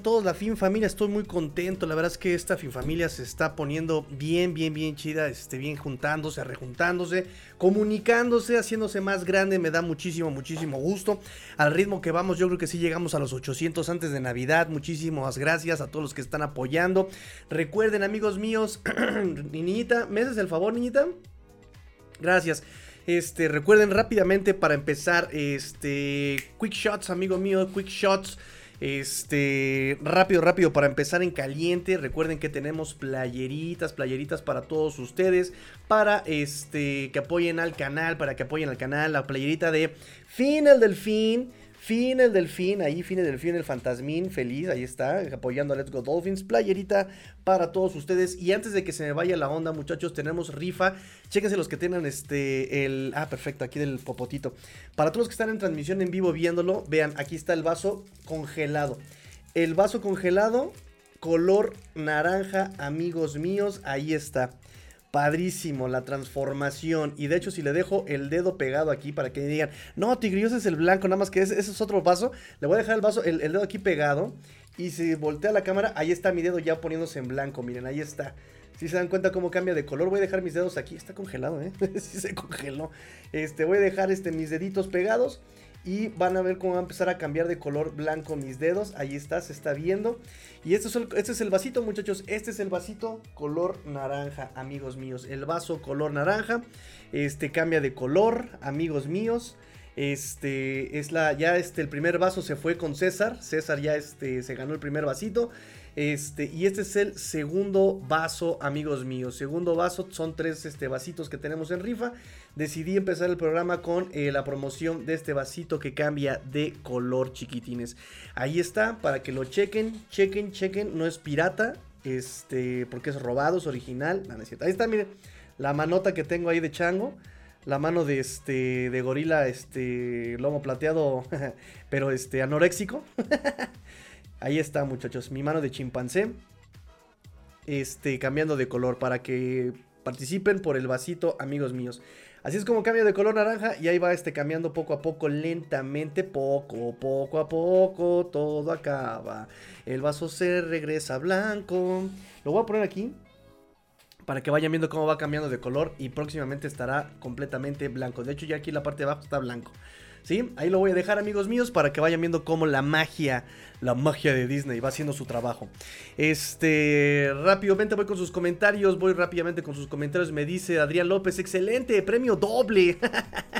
Todos la Fin Familia. Estoy muy contento. La verdad es que esta Fin Familia se está poniendo bien, bien, bien chida. Este, bien juntándose, rejuntándose, comunicándose, haciéndose más grande. Me da muchísimo, muchísimo gusto. Al ritmo que vamos, yo creo que sí llegamos a los 800 antes de Navidad. Muchísimas gracias a todos los que están apoyando. Recuerden, amigos míos, niñita, ¿me haces el favor, niñita? Gracias. Este, recuerden rápidamente para empezar, este, quick shots, amigo mío, quick shots. Este, rápido, rápido, para empezar en caliente, recuerden que tenemos playeritas, playeritas para todos ustedes, para este, que apoyen al canal, para que apoyen al canal, la playerita de Fin el Delfín Fin el delfín, ahí Fin el delfín, el fantasmín, feliz, ahí está, apoyando a Let's Go Dolphins, playerita para todos ustedes. Y antes de que se me vaya la onda, muchachos, tenemos rifa. Chéquense los que tengan este, el, ah, perfecto, aquí del popotito. Para todos los que están en transmisión en vivo viéndolo, vean, aquí está el vaso congelado. El vaso congelado, color naranja, amigos míos, ahí está. Padrísimo, la transformación. Y de hecho, si le dejo el dedo pegado aquí para que digan, no, tigrillos es el blanco, nada más que ese, es otro vaso. Le voy a dejar el vaso, el, dedo aquí pegado. Y si voltea la cámara, ahí está mi dedo ya poniéndose en blanco. Miren, ahí está. Si se dan cuenta cómo cambia de color, voy a dejar mis dedos aquí. Está congelado, ¿eh? sí se congeló. Este, voy a dejar este, mis deditos pegados. Y van a ver cómo va a empezar a cambiar de color blanco mis dedos. Ahí está, se está viendo. Y este es, el, este es el vasito, muchachos. Este es el vasito color naranja, amigos míos. El vaso color naranja. Este cambia de color, amigos míos. Este es la ya este el primer vaso se fue con César. César ya este se ganó el primer vasito. Este, y este es el segundo vaso, amigos míos. Segundo vaso, son tres este, vasitos que tenemos en rifa. Decidí empezar el programa con eh, la promoción de este vasito que cambia de color, chiquitines. Ahí está, para que lo chequen, chequen, chequen. No es pirata, este, porque es robado, es original. Ahí está, miren, la manota que tengo ahí de chango. La mano de este, de gorila, este, lomo plateado, pero este, anoréxico. Ahí está, muchachos. Mi mano de chimpancé. Este, cambiando de color para que participen por el vasito, amigos míos. Así es como cambia de color naranja y ahí va este cambiando poco a poco, lentamente, poco, poco a poco, todo acaba. El vaso se regresa blanco. Lo voy a poner aquí para que vayan viendo cómo va cambiando de color y próximamente estará completamente blanco. De hecho ya aquí la parte de abajo está blanco. ¿Sí? Ahí lo voy a dejar amigos míos para que vayan viendo cómo la magia la magia de Disney va haciendo su trabajo. Este, rápidamente voy con sus comentarios, voy rápidamente con sus comentarios. Me dice Adrián López, excelente, premio doble.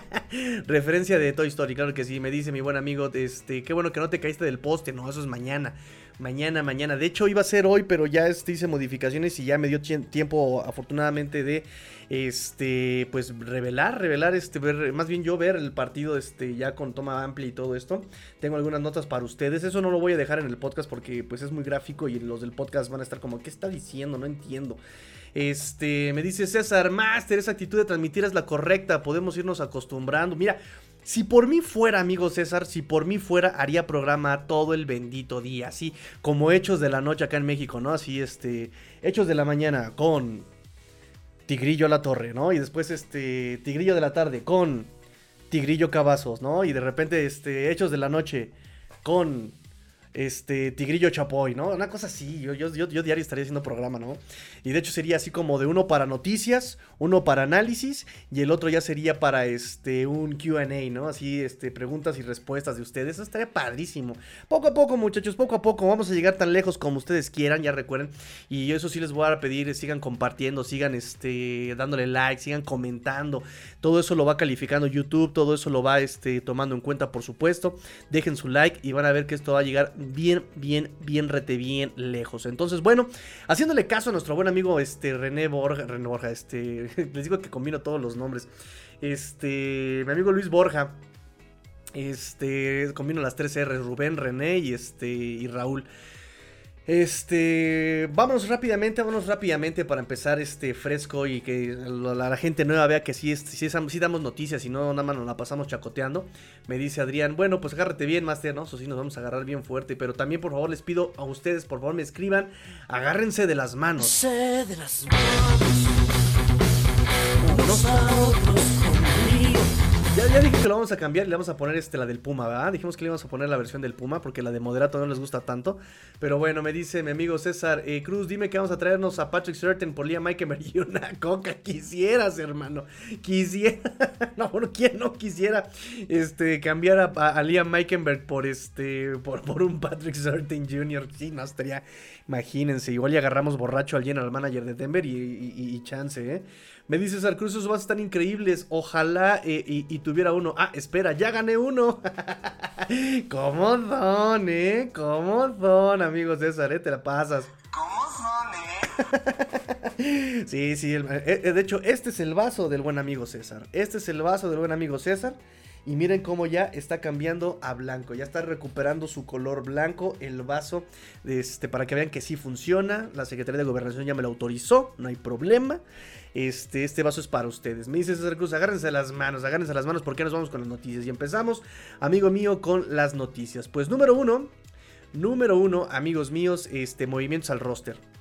Referencia de Toy Story, claro que sí. Me dice mi buen amigo, este, qué bueno que no te caíste del poste, no, eso es mañana. Mañana, mañana. De hecho, iba a ser hoy, pero ya este, hice modificaciones y ya me dio tiempo, afortunadamente, de este, pues revelar, revelar, este, ver, más bien yo ver el partido, este, ya con toma amplia y todo esto. Tengo algunas notas para ustedes. Eso no lo voy a dejar en el podcast porque, pues, es muy gráfico y los del podcast van a estar como, ¿qué está diciendo? No entiendo. Este, me dice César, Master, esa actitud de transmitir es la correcta, podemos irnos acostumbrando. Mira, si por mí fuera, amigo César, si por mí fuera, haría programa todo el bendito día, así como Hechos de la Noche acá en México, ¿no? Así, este, Hechos de la Mañana con Tigrillo a la Torre, ¿no? Y después, este, Tigrillo de la Tarde con Tigrillo Cavazos, ¿no? Y de repente, este, Hechos de la Noche con este, Tigrillo Chapoy, ¿no? Una cosa así, yo, yo, yo, diario estaría haciendo programa, ¿no? Y de hecho sería así como de uno para noticias, uno para análisis y el otro ya sería para este, un QA, ¿no? Así, este, preguntas y respuestas de ustedes, eso estaría padrísimo. Poco a poco, muchachos, poco a poco, vamos a llegar tan lejos como ustedes quieran, ya recuerden. Y eso sí les voy a pedir, sigan compartiendo, sigan, este, dándole like, sigan comentando. Todo eso lo va calificando YouTube, todo eso lo va, este, tomando en cuenta, por supuesto. Dejen su like y van a ver que esto va a llegar bien, bien, bien, rete, bien lejos. Entonces, bueno, haciéndole caso a nuestro buen amigo este, René Borja, René Borja, este, les digo que combino todos los nombres. Este, mi amigo Luis Borja, este, combino las tres R, Rubén, René y este, y Raúl. Este, vámonos rápidamente, vámonos rápidamente para empezar este fresco y que la, gente nueva vea que sí, sí, sí, damos noticias y no nada más nos la pasamos chacoteando. Me dice Adrián, bueno, pues agárrate bien, Master, ¿no? Eso sí, nos vamos a agarrar bien fuerte, pero también por favor les pido a ustedes, por favor me escriban, agárrense de las manos. de las manos. Ya, dije que lo vamos a cambiar le vamos a poner este, la del Puma, ¿verdad? Dijimos que le íbamos a poner la versión del Puma porque la de Moderato no les gusta tanto. Pero bueno, me dice mi amigo César eh, Cruz, dime que vamos a traernos a Patrick Certain por Liam Meikenberg y una coca. Quisieras, hermano. Quisiera. no, bueno, ¿quién no quisiera este, cambiar a, a, Liam Meikenberg por, este, por, por un Patrick Certain Jr.? Sí, no, estaría. Imagínense, igual ya agarramos borracho al general manager de Denver y, y chance, ¿eh? Me dice César Cruz, esos bases están increíbles. Ojalá eh, y, tuviera uno. Ah, espera, ya gané uno. ¿Cómo son, eh? ¿Cómo son, amigos César? ¿eh? Te la pasas. ¿Cómo son, eh? sí, sí. Eh, de hecho, este es el vaso del buen amigo César. Este es el vaso del buen amigo César. Y miren cómo ya está cambiando a blanco. Ya está recuperando su color blanco el vaso. Este, para que vean que sí funciona. La Secretaría de Gobernación ya me lo autorizó. No hay problema. Este, este vaso es para ustedes. Me dice César Cruz, agárrense las manos, agárrense las manos porque nos vamos con las noticias. Y empezamos, amigo mío, con las noticias. Pues número uno, número uno, amigos míos, este, movimientos al roster.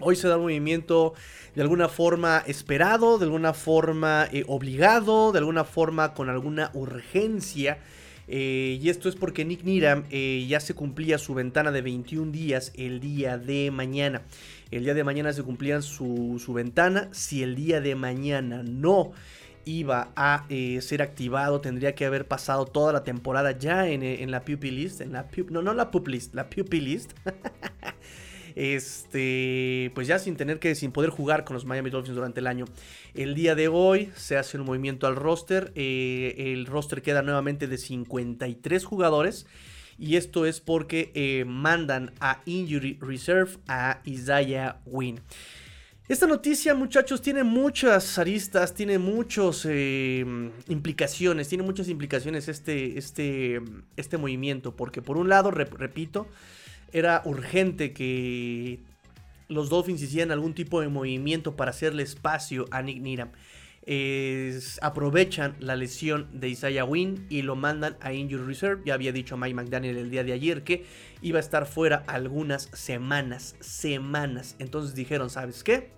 Hoy se da un movimiento de alguna forma esperado, de alguna forma eh, obligado, de alguna forma con alguna urgencia. Eh, y esto es porque Nick Niram eh, ya se cumplía su ventana de 21 días el día de mañana. El día de mañana se cumplía su, ventana. Si el día de mañana no iba a ser activado, tendría que haber pasado toda la temporada ya en, la pupil list. En la no, no la pup list, la pupil list. este, pues ya sin tener que, sin poder jugar con los Miami Dolphins durante el año. El día de hoy se hace un movimiento al roster. Eh, el roster queda nuevamente de 53 jugadores. Y esto es porque eh, mandan a Injury Reserve a Isaiah Wynn. Esta noticia, muchachos, tiene muchas aristas, tiene muchas eh, implicaciones, tiene muchas implicaciones este, este, este movimiento, porque por un lado, repito, era urgente que los Dolphins hicieran algún tipo de movimiento para hacerle espacio a Nick Niram aprovechan la lesión de Isaiah Wynn y lo mandan a Injury Reserve. Ya había dicho Mike McDaniel el día de ayer que iba a estar fuera algunas semanas, semanas. Entonces dijeron, ¿sabes qué?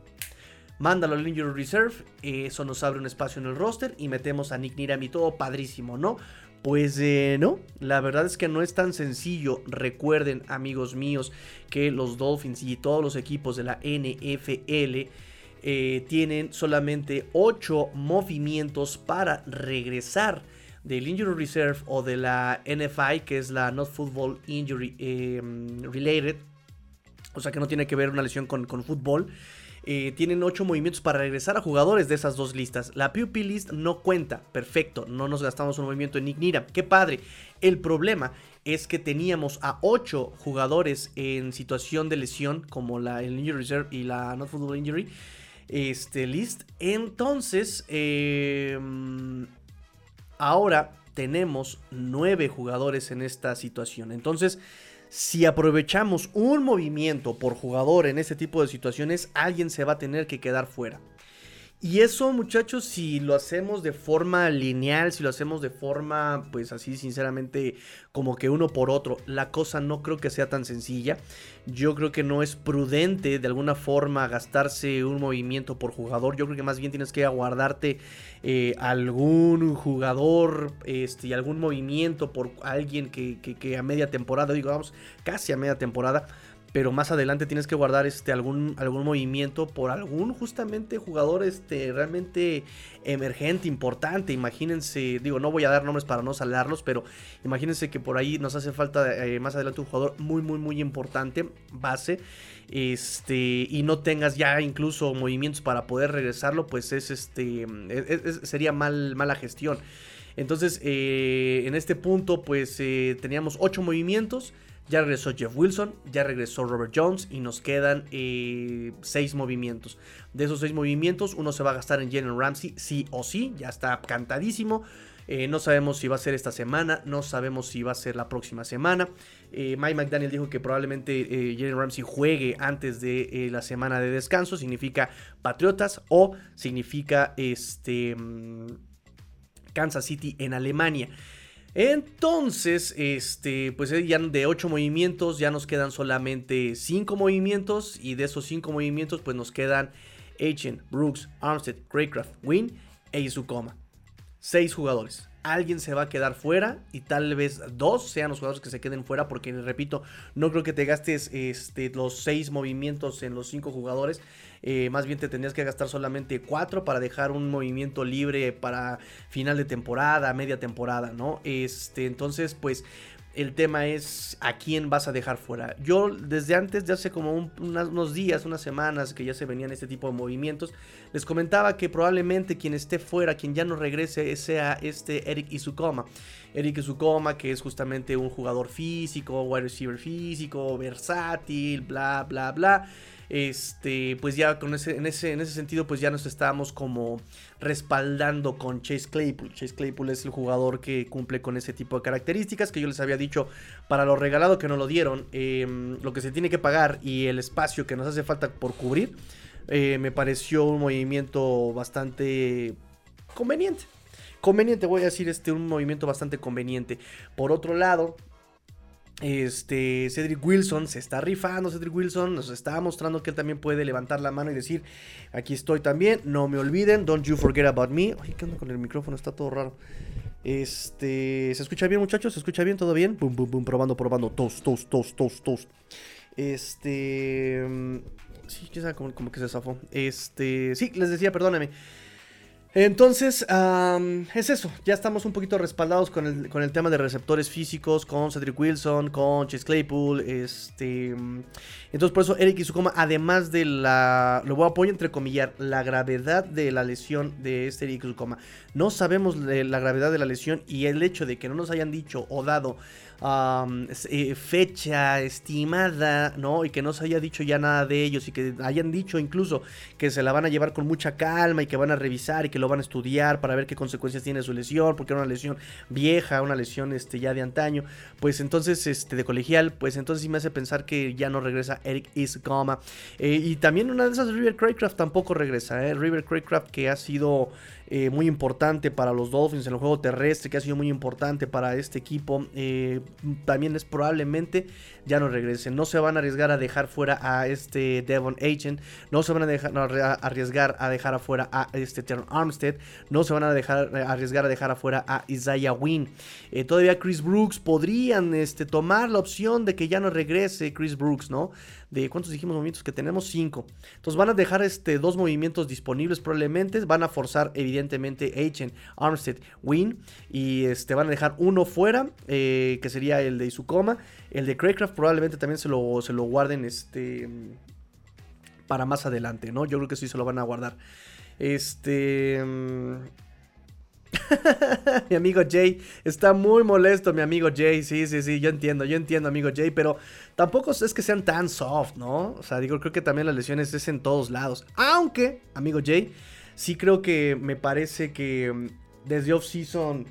Mándalo al Injury Reserve, eso nos abre un espacio en el roster y metemos a Nick Niram y todo padrísimo, ¿no? Pues eh, no, la verdad es que no es tan sencillo. Recuerden, amigos míos, que los Dolphins y todos los equipos de la NFL eh, tienen solamente 8 movimientos para regresar del Injury Reserve o de la NFI, que es la Not Football Injury em, Related, o sea que no tiene que ver una lesión con, fútbol. Eh, tienen 8 movimientos para regresar a jugadores de esas dos listas. La PUP list no cuenta, perfecto, no nos gastamos un movimiento en Nick Nira, qué padre. El problema es que teníamos a 8 jugadores en situación de lesión, como la el Injury Reserve y la Not Football Injury este, list. Entonces, em, ahora tenemos nueve jugadores en esta situación. Entonces, si aprovechamos un movimiento por jugador en este tipo de situaciones, alguien se va a tener que quedar fuera. Y eso, muchachos, si lo hacemos de forma lineal, si lo hacemos de forma, pues así, sinceramente, como que uno por otro, la cosa no creo que sea tan sencilla. Yo creo que no es prudente de alguna forma gastarse un movimiento por jugador. Yo creo que más bien tienes que aguardarte eh, algún jugador este, y algún movimiento por alguien que, que a media temporada, digo, vamos, casi a media temporada pero más adelante tienes que guardar este algún, algún movimiento por algún justamente jugador este realmente emergente, importante. Imagínense, digo, no voy a dar nombres para no salarlos, pero imagínense que por ahí nos hace falta eh, más adelante un jugador muy, muy, muy importante, base. Este, y no tengas ya incluso movimientos para poder regresarlo, pues es este, sería mal, mala gestión. Entonces, eh, en este punto, pues eh, teníamos 8 movimientos Ya regresó Jeff Wilson, ya regresó Robert Jones y nos quedan 6 eh, movimientos. De esos 6 movimientos, uno se va a gastar en Jalen Ramsey, sí o sí, ya está cantadísimo. Eh, no sabemos si va a ser esta semana, no sabemos si va a ser la próxima semana. Eh, Mike McDaniel dijo que probablemente Jalen Ramsey juegue antes de la semana de descanso. Significa Patriotas o significa este, mm, Kansas City en Alemania. Entonces, este, pues ya de 8 movimientos ya nos quedan solamente 5 movimientos y de esos 5 movimientos pues nos quedan Agent, Brooks, Armstead, Craycraft, Win e Izukoma seis jugadores. Alguien se va a quedar fuera y tal vez dos sean los jugadores que se queden fuera porque, repito, no creo que te gastes este, los seis movimientos en los cinco jugadores. Eh, más bien te tendrías que gastar solamente cuatro para dejar un movimiento libre para final de temporada, media temporada, ¿no? Este, entonces, pues el tema es a quién vas a dejar fuera. Yo desde antes, de hace como unos días, unas semanas que ya se venían este tipo de movimientos, les comentaba que probablemente quien esté fuera, quien ya no regrese, sea este Eric Izukoma. Eric Izukoma, que es justamente un jugador físico, wide receiver físico, versátil, bla, bla, bla este, pues ya con ese, en, ese, en ese sentido, pues ya nos estábamos como respaldando con Chase Claypool. Chase Claypool es el jugador que cumple con ese tipo de características que yo les había dicho para lo regalado que no lo dieron, em, lo que se tiene que pagar y el espacio que nos hace falta por cubrir, eh, me pareció un movimiento bastante conveniente. Conveniente, voy a decir, este, un movimiento bastante conveniente. Por otro lado, este, Cedric Wilson se está rifando. Cedric Wilson nos está mostrando que él también puede levantar la mano y decir: Aquí estoy también. No me olviden. Don't you forget about me. Ay, ¿qué onda con el micrófono? Está todo raro. Este, ¿se escucha bien, muchachos? ¿Se escucha bien? ¿Todo bien? Boom, boom, boom, probando, probando. Toast, toast, toast, toast, toast. Este. Mm, sí, quizá como, como que se zafó. Este. Sí, les decía, perdóname. Entonces, es eso. Ya estamos un poquito respaldados con el, con el, tema de receptores físicos, con Cedric Wilson, con Chase Claypool. Este, entonces, por eso Eric Izukoma, además de la. Lo voy a apoyar entre comillas, la gravedad de la lesión de este Eric Izukoma. No sabemos la gravedad de la lesión y el hecho de que no nos hayan dicho o dado eh, fecha estimada, ¿no? Y que no se haya dicho ya nada de ellos y que hayan dicho incluso que se la van a llevar con mucha calma y que van a revisar y que lo van a estudiar para ver qué consecuencias tiene su lesión, porque era una lesión vieja, una lesión este, ya de antaño, pues entonces, este, de colegial, pues entonces sí me hace pensar que ya no regresa Eric Isgoma. Eh, y también una de esas, River Craycraft tampoco regresa, ¿eh? River Craycraft que ha sido eh, muy importante para los Dolphins en el juego terrestre, que ha sido muy importante para este equipo. Eh, también es probablemente ya no regresen. No se van a arriesgar a dejar fuera a este Devon Agent. No se van a, dejar, arriesgar a dejar afuera a este Terron Armstead. No se van a dejar arriesgar a dejar afuera a Isaiah Wynn. Eh, todavía Chris Brooks podrían este, tomar la opción de que ya no regrese Chris Brooks, ¿no? de cuántos dijimos movimientos que tenemos, 5. Entonces van a dejar este, dos movimientos disponibles probablemente, van a forzar evidentemente Agent, Armstead, Win y este, van a dejar uno fuera, eh, que sería el de Isukoma, el de Craycraft probablemente también se lo, se lo guarden este, para más adelante, ¿no? Yo creo que sí se lo van a guardar. Este... mi amigo Jay está muy molesto, mi amigo Jay. Sí, sí, sí, yo entiendo, yo entiendo, amigo Jay, pero tampoco es que sean tan soft, ¿no? O sea, digo, creo que también las lesiones es en todos lados. Aunque, amigo Jay, sí creo que me parece que mm, desde off-season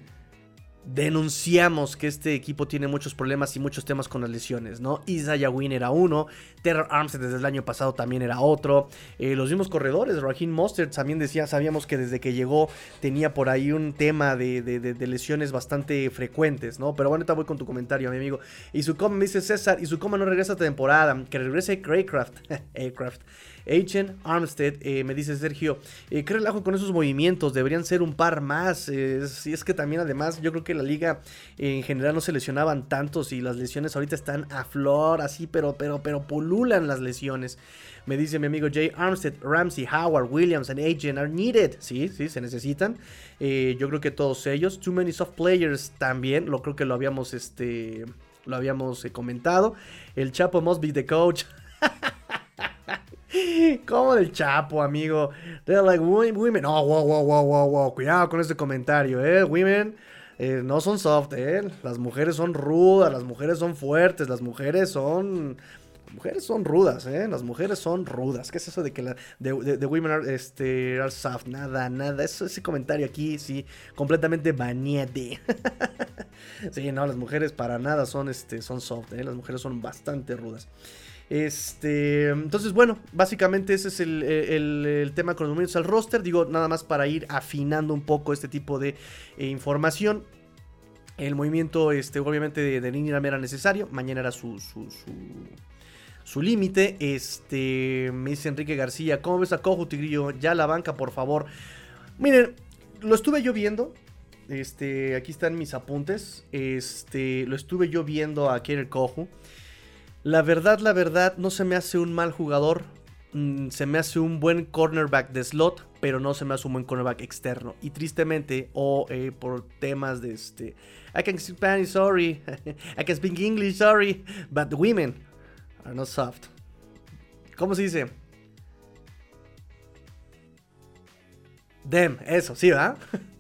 denunciamos que este equipo tiene muchos problemas y muchos temas con las lesiones, ¿no? Isaiah Wynn era uno, Terror Arms desde el año pasado también era otro, eh, los mismos corredores, Raheem Mostert también decía, sabíamos que desde que llegó tenía por ahí un tema de, lesiones bastante frecuentes, ¿no? Pero bueno, ahorita voy con tu comentario, mi amigo. Y su me dice César, y su coma no regresa esta temporada, que regrese Craycraft, Aircraft. Agent Armstead, eh, me dice Sergio, eh, ¿qué relajo con esos movimientos? Deberían ser un par más. Eh, si es que también además yo creo que la liga en general no se lesionaban tantos y las lesiones ahorita están a flor, así, pero, pero, pero pululan las lesiones. Me dice mi amigo Jay Armstead, Ramsey, Howard, Williams and Agent are needed. Sí, sí, se necesitan. yo creo que todos ellos. Too many soft players también. Lo creo que lo habíamos, este, lo habíamos comentado. El Chapo must be the coach. Como del Chapo, amigo. They're like women. Oh, wow, wow, wow, wow, wow. Cuidado con ese comentario, eh. Women. Eh, no son soft, ¿eh? Las mujeres son rudas, las mujeres son fuertes, las mujeres son... mujeres son rudas, ¿eh? Las mujeres son rudas. ¿Qué es eso de que la de, women are, este, are soft? Nada, nada. Eso, ese comentario aquí, sí, completamente bañete. sí, no, las mujeres para nada son, este, son soft, ¿eh? Las mujeres son bastante rudas. Este, entonces, bueno, básicamente ese es el, tema con los movimientos al roster. Digo, nada más para ir afinando un poco este tipo de eh, información. El movimiento, este, obviamente, de, de era necesario. Mañana era su, su, su, límite. Este, me dice Enrique García, ¿cómo ves a Cojo Tigrillo? Ya la banca, por favor. Miren, lo estuve yo viendo. Este, aquí están mis apuntes. Este, lo estuve yo viendo a el Cojo. La verdad, la verdad, no se me hace un mal jugador. Mm, se me hace un buen cornerback de slot, pero no se me hace un buen cornerback externo. Y tristemente, o eh, por temas de este. I can speak Spanish, sorry. I can speak English, sorry. But women are not soft. ¿Cómo se dice? Them, eso, sí, ¿verdad?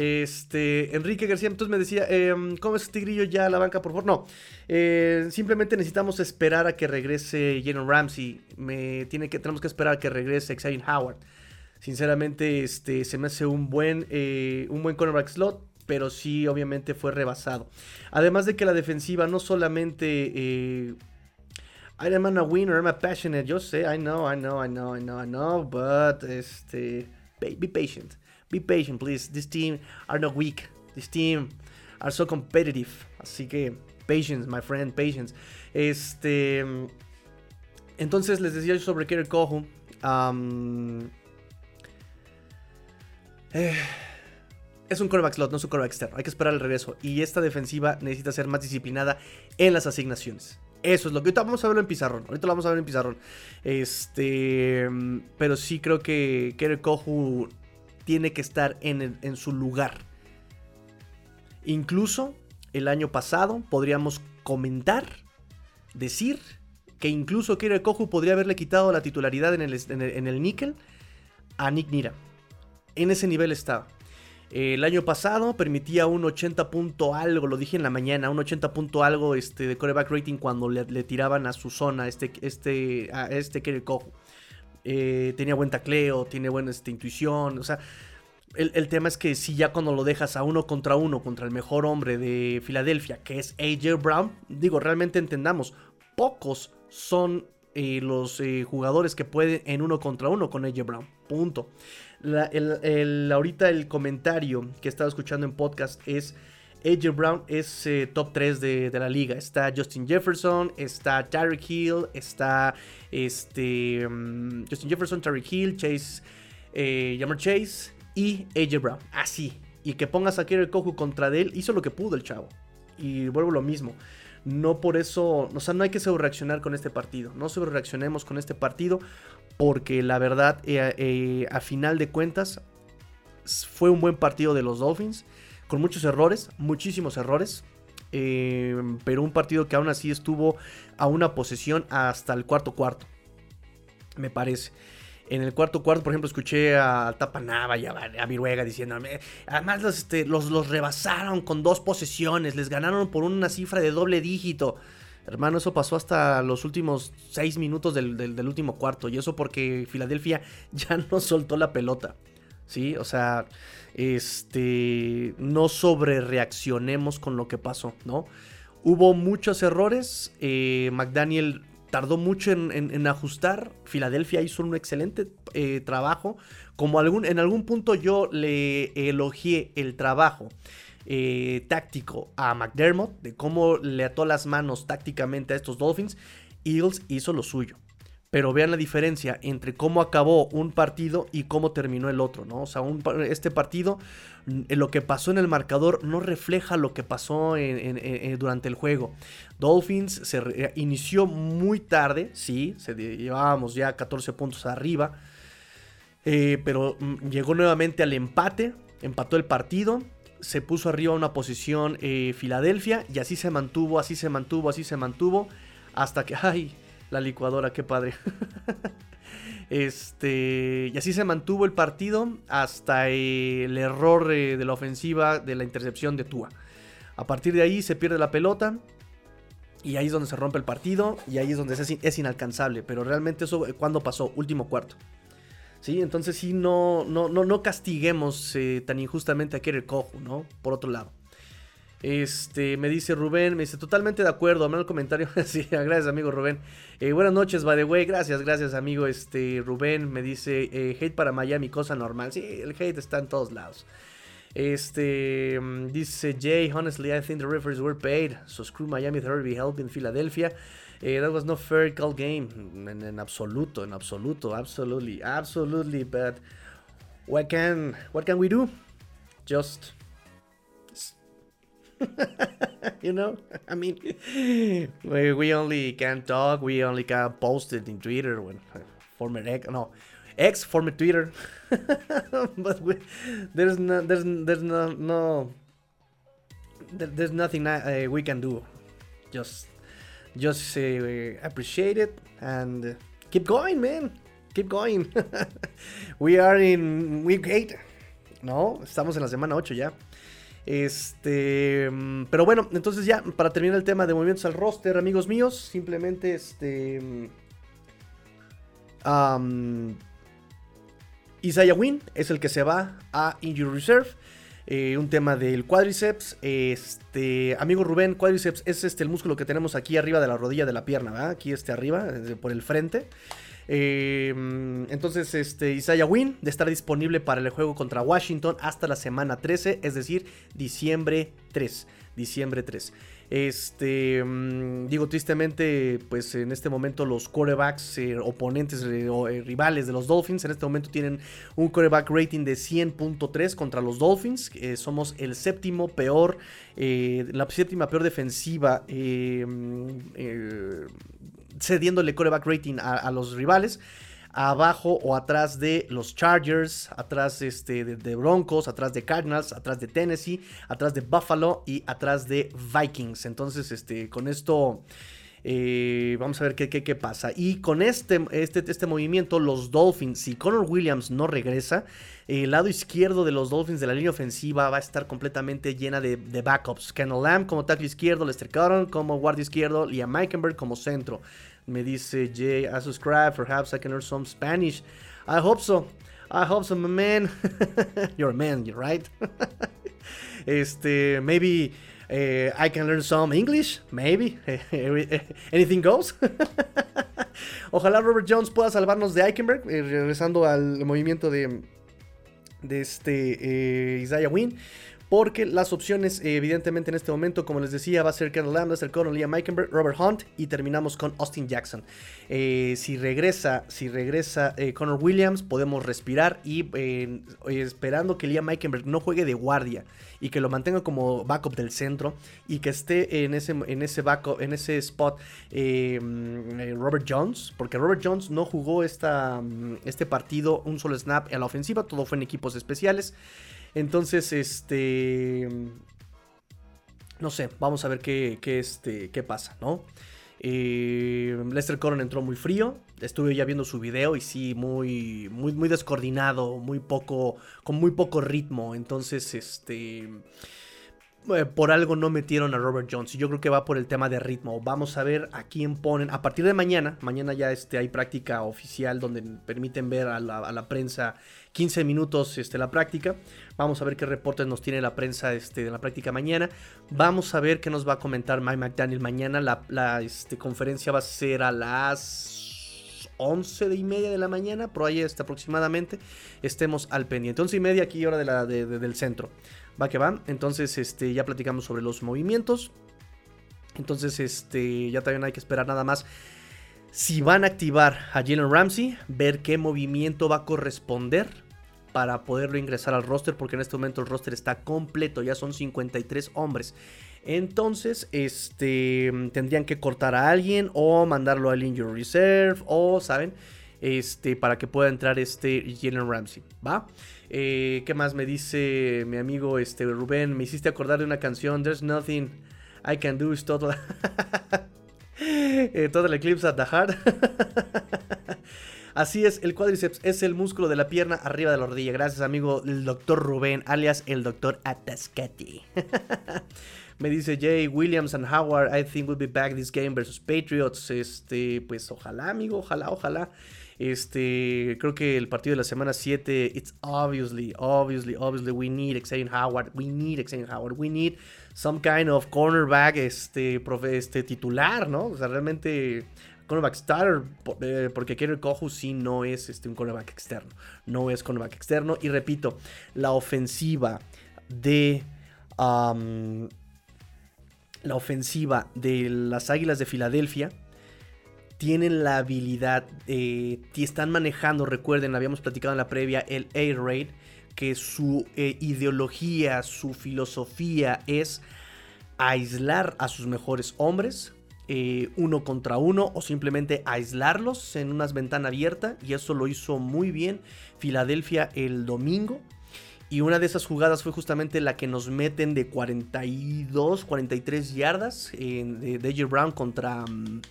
Este, Enrique García, entonces me decía, em, ¿cómo es Tigrillo ya a la banca, por favor? No, eh, simplemente necesitamos esperar a que regrese Jalen Ramsey. Me, tiene que, tenemos que esperar a que regrese Xavier Howard. Sinceramente, este, se me hace un buen, eh, un buen cornerback slot, pero sí, obviamente fue rebasado. Además de que la defensiva no solamente... Eh, I'm a winner, I'm a passionate. Yo sé, I know, I know, I know, I know, I know, but este, be patient. Be patient, please. This team are not weak. This team are so competitive. Así que, patience, my friend, patience. Este. Entonces les decía yo sobre Kerry Cojo. Eh, es un coreback slot, no es un coreback externo. Hay que esperar el regreso. Y esta defensiva necesita ser más disciplinada en las asignaciones. Eso es lo que ahorita vamos a verlo en pizarrón. Ahorita lo vamos a ver en pizarrón. Este. Pero sí creo que Kerry Cojo tiene que estar en, su lugar. Incluso el año pasado podríamos comentar, decir que incluso Kira Kohu podría haberle quitado la titularidad en el, en el, níquel a Nick Nira. En ese nivel estaba. El año pasado permitía un 80 punto algo, lo dije en la mañana, un 80 punto algo este, de coreback rating cuando le, tiraban a su zona este, este, a este Kerry Kohu. Eh, tenía buen tacleo, tiene buena este, intuición. O sea, el, tema es que si ya cuando lo dejas a uno contra uno contra el mejor hombre de Filadelfia, que es AJ Brown, digo, realmente entendamos, pocos son eh, los eh, jugadores que pueden en uno contra uno con AJ Brown. Punto. el, ahorita el comentario que he estado escuchando en podcast es AJ Brown es eh, top 3 de, la liga. Está Justin Jefferson, está Tyreek Hill, está este, mm, Justin Jefferson, Tyreek Hill, Chase, eh, Chase y AJ Brown. Así. Y que pongas a Kohu contra él, hizo lo que pudo el chavo. Y vuelvo lo mismo. No por eso, o sea, no hay que reaccionar con este partido. No reaccionemos con este partido porque la verdad, eh, a final de cuentas, fue un buen partido de los Dolphins con muchos errores, muchísimos errores. Eh, pero un partido que aún así estuvo a una posesión hasta el cuarto cuarto. Me parece. En el cuarto cuarto, por ejemplo, escuché a Tapanava y a, a Viruega diciéndome, además los, este, los, los, rebasaron con dos posesiones, les ganaron por una cifra de doble dígito. Hermano, eso pasó hasta los últimos seis minutos del, del último cuarto. Y eso porque Filadelfia ya no soltó la pelota. ¿Sí? O sea, este, no sobre reaccionemos con lo que pasó, ¿no? Hubo muchos errores, eh, McDaniel tardó mucho en, ajustar, Filadelfia hizo un excelente eh, trabajo, como en algún punto yo le elogié el trabajo eh, táctico a McDermott, de cómo le ató las manos tácticamente a estos Dolphins, Eagles hizo lo suyo. Pero vean la diferencia entre cómo acabó un partido y cómo terminó el otro, ¿no? O sea, este partido, mm, lo que pasó en el marcador no refleja lo que pasó durante el juego. Dolphins se eh, inició muy tarde, sí, se llevábamos ya 14 puntos arriba, eh, pero mm, llegó nuevamente al empate, empató el partido, se puso arriba una posición eh, Filadelfia y así se mantuvo, así se mantuvo, así se mantuvo, hasta que, ay la licuadora, qué padre. Este, y así se mantuvo el partido hasta el error eh, de la ofensiva de la intercepción de Tua. A partir de ahí se pierde la pelota. Y ahí es donde se rompe el partido. Y ahí es donde es, inalcanzable. Pero realmente eso, eh, ¿cuándo pasó? Último cuarto. ¿Sí? Entonces sí, no, no, no, no castiguemos eh, tan injustamente a Kerry ¿no? Por otro lado. Este, me dice Rubén, me dice totalmente de acuerdo, el comentario. sí, gracias amigo Rubén. Eh, buenas noches, by the way, gracias, gracias amigo este, Rubén. Me dice, eh, hate para Miami, cosa normal. Sí, el hate está en todos lados. Este, mm, dice Jay, honestly, I think the referees were paid. So screw Miami be helping Philadelphia. Eh, that was no fair call game. En, en, absoluto, en absoluto, absolutely, absolutely. But what can, what can we do? Just you know, I mean, we, we only can talk, we only can post it in Twitter when former ex, no, ex former Twitter, but we, there's no, there's there's no no there's nothing uh, we can do. Just just uh, appreciate it and keep going, man. Keep going. we are in week 8. No, estamos en la semana 8 ya. Este, mm, pero bueno, entonces ya para terminar el tema de movimientos al roster, amigos míos, simplemente este um, Isaiah Wynn es el que se va a Injury Reserve. Eh, un tema del cuádriceps. Este, amigo Rubén, cuádriceps es este el músculo que tenemos aquí arriba de la rodilla de la pierna. Aquí este arriba, por el frente. Em, entonces, este, Isaiah Wynn de estar disponible para el juego contra Washington hasta la semana 13, es decir, diciembre 3. Diciembre 3. Este, mm, digo, tristemente, pues en este momento los quarterbacks eh, oponentes eh, o eh, rivales de los Dolphins en este momento tienen un quarterback rating de 100.3 contra los Dolphins. somos el séptimo peor, la séptima peor defensiva mm, cediéndole coreback rating a, los rivales abajo o atrás de los Chargers, atrás este, de, Broncos, atrás de Cardinals, atrás de Tennessee, atrás de Buffalo y atrás de Vikings. Entonces, este, con esto eh, vamos a ver qué, pasa. Y con este, este, este movimiento, los Dolphins, si Connor Williams no regresa, el lado izquierdo de los Dolphins de la línea ofensiva va a estar completamente llena de, backups. Kendall Lamb como tackle izquierdo, Lester Cotton como guardia izquierdo, Liam Meikenberg como centro. Me dice Jay, I subscribe, perhaps I can learn some Spanish. I hope so. I hope so, my man. you're a man, you're right. este, maybe uh, I can learn some English, maybe. Anything goes. Ojalá Robert Jones pueda salvarnos de Eichenberg, eh, regresando al movimiento de, de este eh, Isaiah Wynn. Porque las opciones, evidentemente, en este momento, como les decía, va a ser Colonel Lambda, ser Colonel Liam Meikenberg, Robert Hunt y terminamos con Austin Jackson. Eh, si regresa, si regresa eh, Connor Williams, podemos respirar y eh, esperando que Liam Meikenberg no juegue de guardia y que lo mantenga como backup del centro y que esté en ese, en ese backup, en ese spot Robert Jones, porque Robert Jones no jugó esta, este partido un solo snap en la ofensiva, todo fue en equipos especiales. Entonces, este... No sé, vamos a ver qué, este, qué pasa, ¿no? Eh, Lester Coron entró muy frío. Estuve ya viendo su video y sí, muy, muy, muy descoordinado, muy poco, con muy poco ritmo. Entonces, este, eh, por algo no metieron a Robert Jones. Yo creo que va por el tema de ritmo. Vamos a ver a quién ponen. A partir de mañana, mañana ya este, hay práctica oficial donde permiten ver a la, prensa 15 minutos este, la práctica. Vamos a ver qué reportes nos tiene la prensa este, de la práctica mañana. Vamos a ver qué nos va a comentar Mike McDaniel mañana. La, este, conferencia va a ser a las 11 de y media de la mañana, por ahí aproximadamente. Estemos al pendiente. 11 y media aquí, hora de la, del centro. Va que va. Entonces, este, ya platicamos sobre los movimientos. Entonces, este, ya también hay que esperar nada más. Si van a activar a Jalen Ramsey, ver qué movimiento va a corresponder para poderlo ingresar al roster, porque en este momento el roster está completo, ya son 53 hombres. Entonces, este, tendrían que cortar a alguien o mandarlo al injury reserve o, ¿saben? Este, para que pueda entrar este Jalen Ramsey, ¿va? Eh, ¿Qué más me dice mi amigo este, Rubén? Me hiciste acordar de una canción, There's Nothing I Can Do, is Total... eh, total Eclipse at the Heart. Así es, el cuádriceps es el músculo de la pierna arriba de la rodilla. Gracias, amigo, el doctor Rubén, alias el doctor Atascati. Me dice Jay Williams and Howard, I think we'll be back this game versus Patriots. Este, pues ojalá, amigo, ojalá, ojalá. Este, creo que el partido de la semana 7, it's obviously, obviously, obviously, we need Xavier Howard, we need Xavier Howard, we need some kind of cornerback, este, este titular, ¿no? O sea, realmente cornerback starter, eh, porque Kerry Kohu sí no es este, un cornerback externo, no es cornerback externo. Y repito, la ofensiva de... la ofensiva de las Águilas de Filadelfia tienen la habilidad, eh, están manejando, recuerden, habíamos platicado en la previa, el Air Raid, que su eh, ideología, su filosofía es aislar a sus mejores hombres, eh, uno contra uno, o simplemente aislarlos en una ventana abierta, y eso lo hizo muy bien Filadelfia el domingo. Y una de esas jugadas fue justamente la que nos meten de 42, 43 yardas de Deja Brown contra... Mm,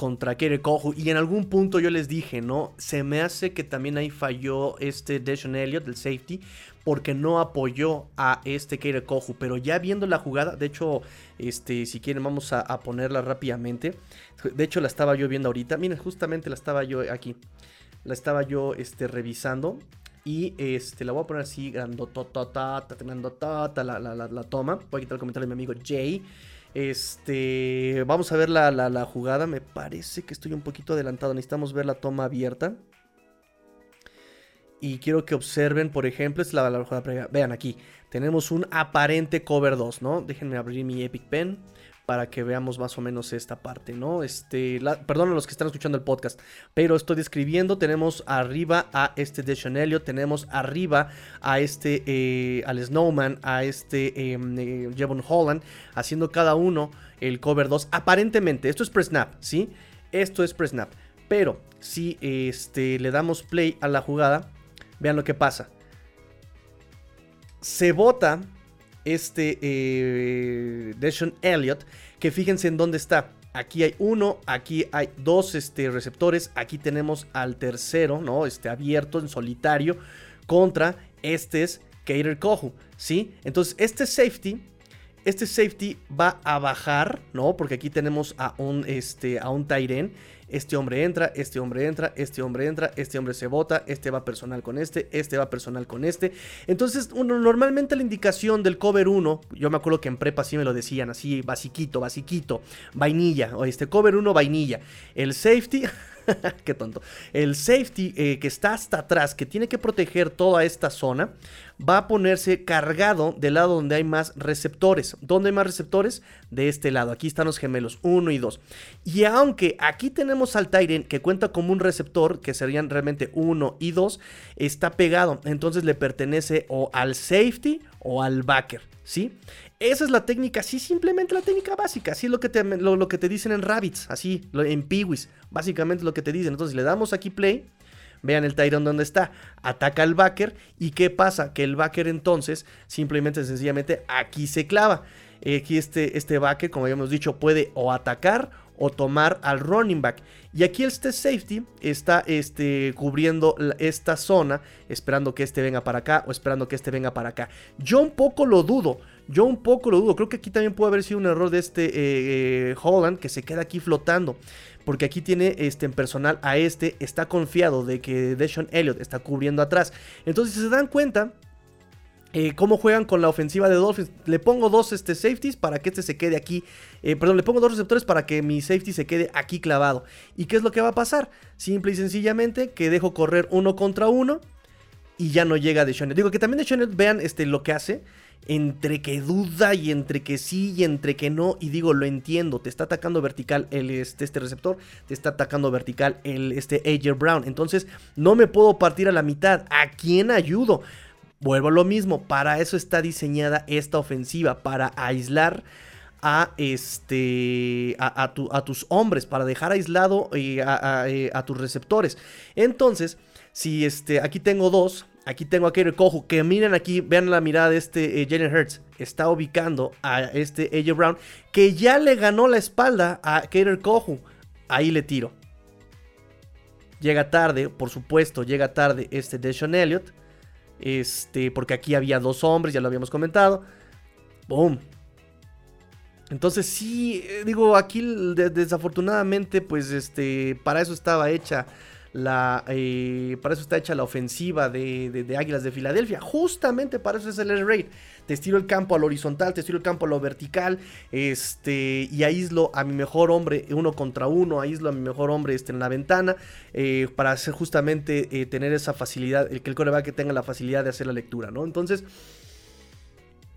contra Kere Kohu. Y en algún punto yo les dije, ¿no? Se me hace que también ahí falló este Deshaun Elliott, del safety, porque no apoyó a este Kere Kohu. Pero ya viendo la jugada, de hecho, este, si quieren, vamos a, ponerla rápidamente. De hecho, la estaba yo viendo ahorita. Miren, justamente la estaba yo aquí. La estaba yo este, revisando. Y este, la voy a poner así, grandototota, la, la, la, la toma. Voy a quitar el comentario de mi amigo Jay. Este, vamos a ver la, jugada. Me parece que estoy un poquito adelantado. Necesitamos ver la toma abierta. Y quiero que observen, por ejemplo, es la, la previa. Vean aquí, tenemos un aparente cover 2, ¿no? Déjenme abrir mi Epic Pen para que veamos más o menos esta parte, ¿no? Este, perdón a los que están escuchando el podcast, pero estoy describiendo, tenemos arriba a este Deshaun Elliott, tenemos arriba a este, eh, al Snowman, a este em, eh, Jevon Holland, haciendo cada uno el cover 2, aparentemente, esto es pre-snap, ¿sí? Esto es pre-snap, pero si este, le damos play a la jugada, vean lo que pasa. Se bota este eh, Deshaun Elliott, que fíjense en dónde está. Aquí hay uno, aquí hay dos este, receptores, aquí tenemos al tercero, ¿no? Este abierto en solitario contra este es Kater Kohu, ¿sí? Entonces este safety, este safety va a bajar, ¿no? Porque aquí tenemos a un, este, a un Tyren este hombre entra, este hombre entra, este hombre entra, este hombre se vota, este va personal con este, este va personal con este. Entonces, uno, normalmente la indicación del cover 1, yo me acuerdo que en prepa sí me lo decían así, basiquito, basiquito, vainilla, o este cover 1, vainilla. El safety... Qué tonto. El safety eh, que está hasta atrás, que tiene que proteger toda esta zona, va a ponerse cargado del lado donde hay más receptores. ¿Dónde hay más receptores? De este lado. Aquí están los gemelos, 1 y 2. Y aunque aquí tenemos al Tyren que cuenta como un receptor, que serían realmente 1 y 2, está pegado. Entonces le pertenece o al safety o al backer. ¿Sí? Esa es la técnica, sí, simplemente la técnica básica, así es lo que te, lo, que te dicen en Rabbits, así, en Peewees, básicamente lo que te dicen. Entonces le damos aquí play, vean el Tyrone donde está, ataca al backer y ¿qué pasa? Que el backer entonces simplemente, sencillamente, aquí se clava. Aquí este, este backer, como habíamos dicho, puede o atacar o tomar al running back. Y aquí este safety está este, cubriendo esta zona, esperando que este venga para acá o esperando que este venga para acá. Yo un poco lo dudo, yo un poco lo dudo. Creo que aquí también puede haber sido un error de este eh, eh, Holland que se queda aquí flotando. Porque aquí tiene este, en personal a este, está confiado de que Deshaun Elliott está cubriendo atrás. Entonces, si se dan cuenta, eh, cómo juegan con la ofensiva de Dolphins. Le pongo dos este, safeties para que este se quede aquí. Perdón, le pongo dos receptores para que mi safety se quede aquí clavado. ¿Y qué es lo que va a pasar? Simple y sencillamente que dejo correr uno contra uno y ya no llega Deshaun. Digo que también Deshaun, vean este, lo que hace. Entre que duda y entre que sí y entre que no. Y digo, lo entiendo. Te está atacando vertical el, este, este receptor. Te está atacando vertical el este AJ Brown. Entonces no me puedo partir a la mitad. ¿A quién ayudo? Vuelvo a lo mismo, para eso está diseñada esta ofensiva, para aislar a, este, a, tus hombres, para dejar aislado eh, eh, a, tus receptores. Entonces, si este, aquí tengo dos, aquí tengo a Kader Kohu, que miren aquí, vean la mirada de este eh, Jalen Hurts, está ubicando a este AJ Brown, que ya le ganó la espalda a Kader Kohu. Ahí le tiro. Llega tarde, por supuesto, llega tarde este Deshaun Elliott. Este, porque aquí había dos hombres, ya lo habíamos comentado. Boom. Entonces sí, eh, digo, aquí desafortunadamente, pues este, para eso estaba hecha la, eh, para eso está hecha la ofensiva de, Águilas de Filadelfia. Justamente para eso es el air raid. Te estiro el campo al horizontal, te estiro el campo a lo vertical. Este, y aíslo a mi mejor hombre uno contra uno. Aíslo a mi mejor hombre este, en la ventana. Eh, para hacer justamente eh, tener esa facilidad. El que el coreback tenga la facilidad de hacer la lectura, ¿no? Entonces.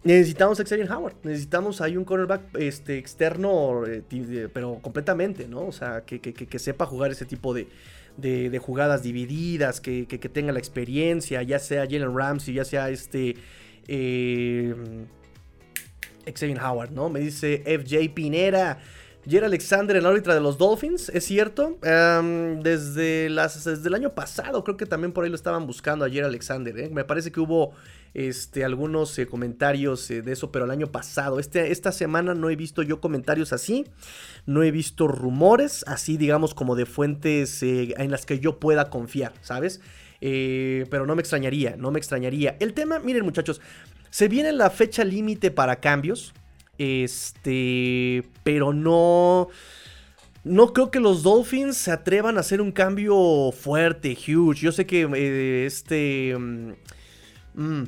Necesitamos a Xavier Howard, necesitamos ahí un cornerback este, externo, pero completamente, ¿no? O sea, que, que sepa jugar ese tipo de, de, jugadas divididas, que, tenga la experiencia, ya sea Jalen Ramsey, ya sea este eh, Xavier Howard, ¿no? Me dice FJ Pinera. Jerry Alexander, el árbitra de los Dolphins, es cierto. Desde, las, el año pasado, creo que también por ahí lo estaban buscando a Jerry Alexander. ¿eh? Me parece que hubo este, algunos eh, comentarios eh, de eso, pero el año pasado. Este, esta semana no he visto yo comentarios así. No he visto rumores así, digamos, como de fuentes en las que yo pueda confiar, ¿sabes? pero no me extrañaría, no me extrañaría. El tema, miren muchachos, se viene la fecha límite para cambios. Este, pero no... No creo que los Dolphins se atrevan a hacer un cambio fuerte, huge. Yo sé que eh, este... Mm, mm,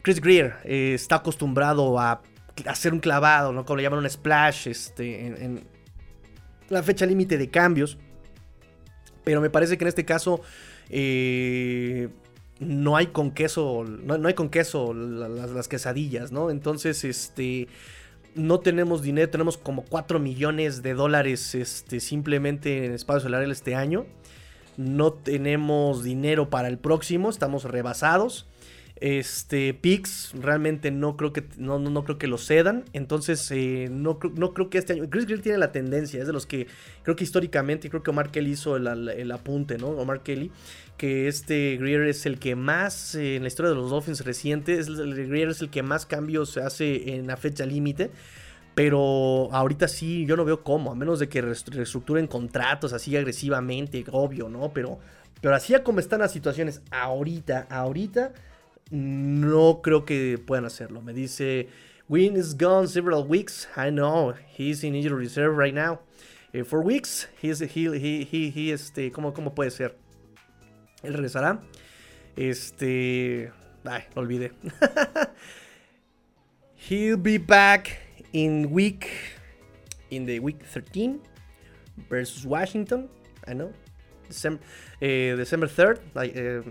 Chris Greer eh, está acostumbrado a hacer un clavado, ¿no? Como le llaman un splash este, en la fecha límite de cambios. Pero me parece que en este caso... Eh, no hay con queso, no, hay con queso las, quesadillas, ¿no? Entonces, este, no tenemos dinero, tenemos como 4 millones de dólares este, simplemente en espacio salarial este año. No tenemos dinero para el próximo, estamos rebasados. Este, Pix realmente no creo que no, no, creo que lo cedan. Entonces, eh, no, no, creo que este año. Chris Greer tiene la tendencia, es de los que creo que históricamente, creo que Omar Kelly hizo el, apunte, ¿no? Omar Kelly, que este Greer es el que más, eh, en la historia de los Dolphins recientes, el Greer es el que más cambios se hace en la fecha límite. Pero ahorita sí, yo no veo cómo, a menos de que reestructuren contratos así agresivamente, obvio, ¿no? Pero, pero así como están las situaciones ahorita, ahorita no creo que puedan hacerlo. Me dice, Win is gone several weeks. I know, he's in injury reserve right now. Eh, for weeks, he's, he, he, he, he, este, ¿cómo, ¿cómo puede ser? Él regresará. Este, ay, lo olvidé. He'll be back in week, in the week 13 versus Washington. I know. December, eh, December 3rd. Like, eh,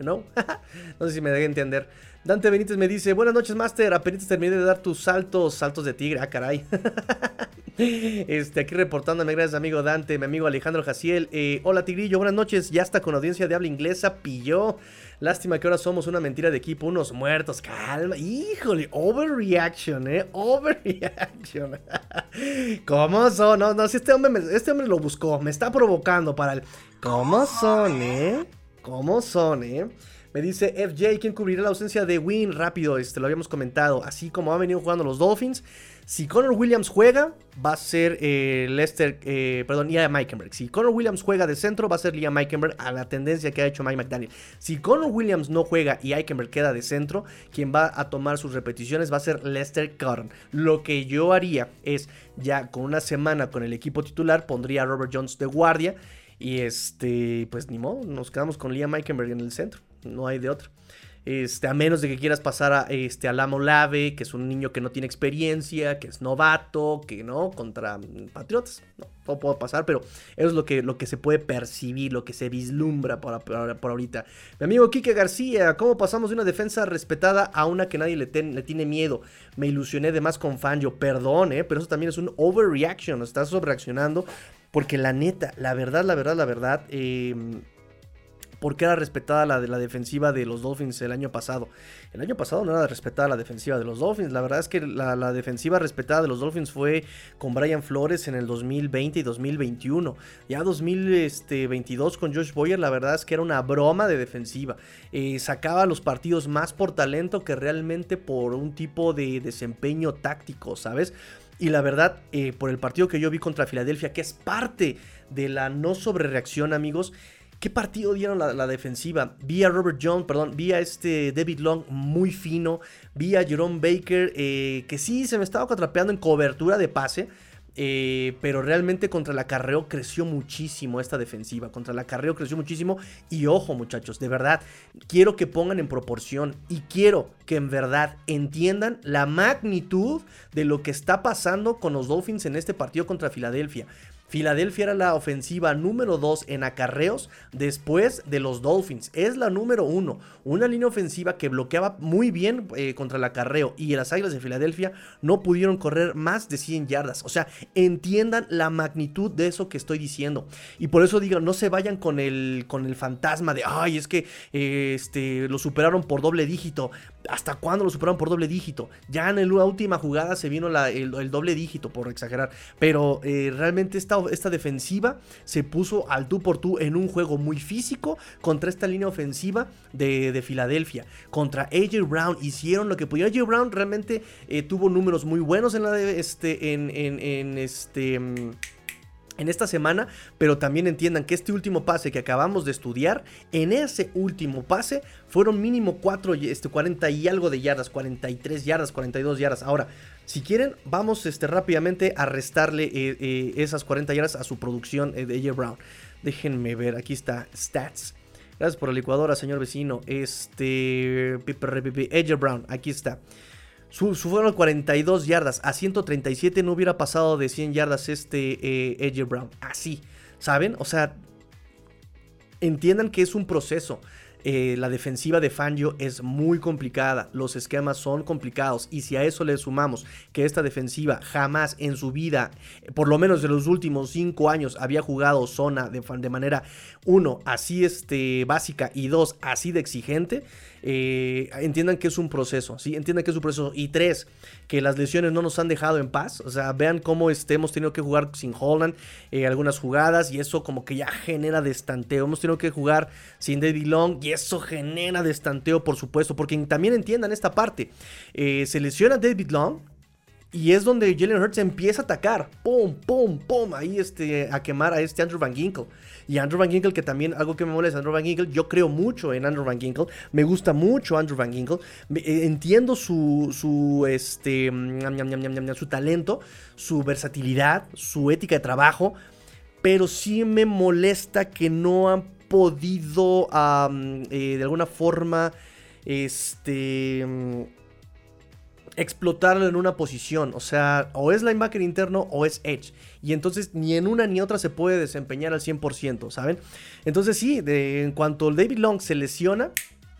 ¿no? no sé si me dejé entender. Dante Benítez me dice, buenas noches, Master. Apenas terminé de dar tus saltos, saltos de tigre. Ah, caray. este, aquí reportándome, gracias, amigo Dante, mi amigo Alejandro Jaciel. Eh, hola, Tigrillo, buenas noches. Ya está con audiencia de habla inglesa, pilló. Lástima que ahora somos una mentira de equipo, unos muertos. Calma. Híjole, overreaction, ¿eh? Overreaction. ¿Cómo son? No, no, si este hombre, este hombre lo buscó. Me está provocando para el... ¿Cómo son, eh? ¿Cómo son, eh? Me dice FJ, ¿quién cubrirá la ausencia de Win? Rápido, este, lo habíamos comentado. Así como han venido jugando los Dolphins. Si Connor Williams juega, va a ser eh, Lester, eh, perdón, Liam Meikenberg. Si Connor Williams juega de centro, va a ser Liam Meikenberg a la tendencia que ha hecho Mike McDaniel. Si Connor Williams no juega y Eikenberg queda de centro, quien va a tomar sus repeticiones va a ser Lester Cotton. Lo que yo haría es, ya con una semana con el equipo titular, pondría a Robert Jones de guardia y este, pues ni modo, nos quedamos con Liam Meikenberg en el centro. No hay de otro. Este, a menos de que quieras pasar a, este, a Lamo Lave, que es un niño que no tiene experiencia, que es novato, que no, contra Patriotas. No, todo puede pasar, pero eso es lo que, lo que se puede percibir, lo que se vislumbra por, por, ahorita. Mi amigo Kike García, ¿cómo pasamos de una defensa respetada a una que nadie le, le tiene miedo? Me ilusioné de más con Fangio, perdón, ¿eh? pero eso también es un overreaction, estás sobrereaccionando porque la neta, la verdad, la verdad, la verdad, eh, porque era respetada la, la defensiva de los Dolphins el año pasado. El año pasado no era respetada la defensiva de los Dolphins. La verdad es que la, defensiva respetada de los Dolphins fue con Brian Flores en el 2020 y 2021. Ya 2022 con Josh Boyer, la verdad es que era una broma de defensiva. Eh, sacaba los partidos más por talento que realmente por un tipo de desempeño táctico, ¿sabes? Y la verdad, eh, por el partido que yo vi contra Filadelfia, que es parte de la no sobrereacción, amigos, ¿Qué partido dieron la, defensiva? Vi a Robert Jones, perdón, vi a este David Long muy fino, vi a Jerome Baker, eh, que sí se me estaba atrapeando en cobertura de pase, eh, pero realmente contra la Carreo creció muchísimo esta defensiva. Contra la Carreo creció muchísimo. Y ojo, muchachos, de verdad, quiero que pongan en proporción y quiero que en verdad entiendan la magnitud de lo que está pasando con los Dolphins en este partido contra Filadelfia. Filadelfia era la ofensiva número 2 en acarreos después de los Dolphins. Es la número 1. Una línea ofensiva que bloqueaba muy bien eh, contra el acarreo. Y las Águilas de Filadelfia no pudieron correr más de 100 yardas. O sea, entiendan la magnitud de eso que estoy diciendo. Y por eso digo, no se vayan con el, con el fantasma de, ay, es que eh, este, lo superaron por doble dígito. ¿Hasta cuándo lo superaron por doble dígito? Ya en la última jugada se vino el, doble dígito, por exagerar. Pero eh, realmente esta, esta, defensiva se puso al tú por tú en un juego muy físico contra esta línea ofensiva de, Filadelfia. Contra AJ Brown hicieron lo que pudieron. AJ Brown realmente eh, tuvo números muy buenos en la de este. en, en este. Mm, en esta semana, pero también entiendan que este último pase que acabamos de estudiar, en ese último pase fueron mínimo 4, este, 40 y algo de yardas, 43 yardas, 42 yardas. Ahora, si quieren, vamos este, rápidamente a restarle eh, eh, esas 40 yardas a su producción eh, de AJ Brown. Déjenme ver, aquí está, stats. Gracias por la licuadora, señor vecino. Este, AJ Brown, aquí está. Su, fueron 42 yardas. A 137 no hubiera pasado de 100 yardas este eh, Brown. Así, ¿saben? O sea, entiendan que es un proceso. Eh, la defensiva de Fangio es muy complicada, los esquemas son complicados y si a eso le sumamos que esta defensiva jamás en su vida, por lo menos de los últimos 5 años, había jugado zona de, de manera, uno, así este, básica y dos, así de exigente, eh, entiendan que es un proceso, ¿sí? Entiendan que es un proceso. Y tres, que las lesiones no nos han dejado en paz. O sea, vean cómo este, hemos tenido que jugar sin Holland eh, algunas jugadas y eso como que ya genera destanteo. Hemos tenido que jugar sin David Long eso genera destanteo, por supuesto, porque también entiendan esta parte. Eh, se lesiona David Long, y es donde Jalen Hurts empieza a atacar. Pum, pum, pum. Ahí este, a quemar a este Andrew Van Ginkle. Y Andrew Van Ginkle, que también algo que me molesta, Andrew Van Ginkle, yo creo mucho en Andrew Van Ginkle. Me gusta mucho Andrew Van Ginkle. Eh, entiendo su, su, este, su talento, su versatilidad, su ética de trabajo. Pero sí me molesta que no han podido eh, de alguna forma este explotarlo en una posición. O sea, o es linebacker interno o es edge. Y entonces ni en una ni otra se puede desempeñar al 100%, ¿saben? Entonces sí, de, en cuanto David Long se lesiona,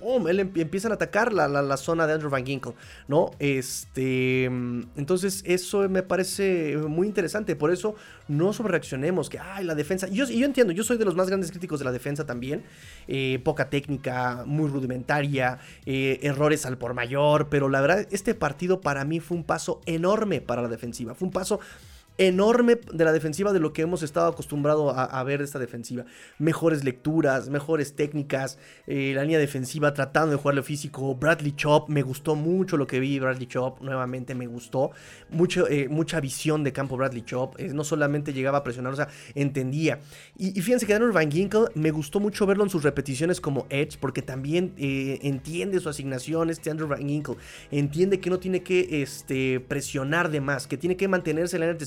¡pum! Él empiezan a atacar la, zona de Andrew Van Ginkle, ¿no? Este, entonces eso me parece muy interesante, por eso no sobrereaccionemos, que, ay, la defensa, y yo, yo entiendo, yo soy de los más grandes críticos de la defensa también, eh, poca técnica, muy rudimentaria, eh, errores al por mayor, pero la verdad, este partido para mí fue un paso enorme para la defensiva, fue un paso enorme de la defensiva de lo que hemos estado acostumbrado a, ver de esta defensiva. Mejores lecturas, mejores técnicas, eh, la línea defensiva tratando de jugarle físico. Bradley Chop, me gustó mucho lo que vi. Bradley Chop, nuevamente me gustó. Mucho, eh, mucha visión de campo Bradley Chop. Eh, no solamente llegaba a presionar, o sea, entendía. Y, fíjense que Daniel Van Ginkle me gustó mucho verlo en sus repeticiones como Edge, porque también entiende su asignación este Andrew Van Ginkle. Entiende que no tiene que este, presionar de más, que tiene que mantenerse en la de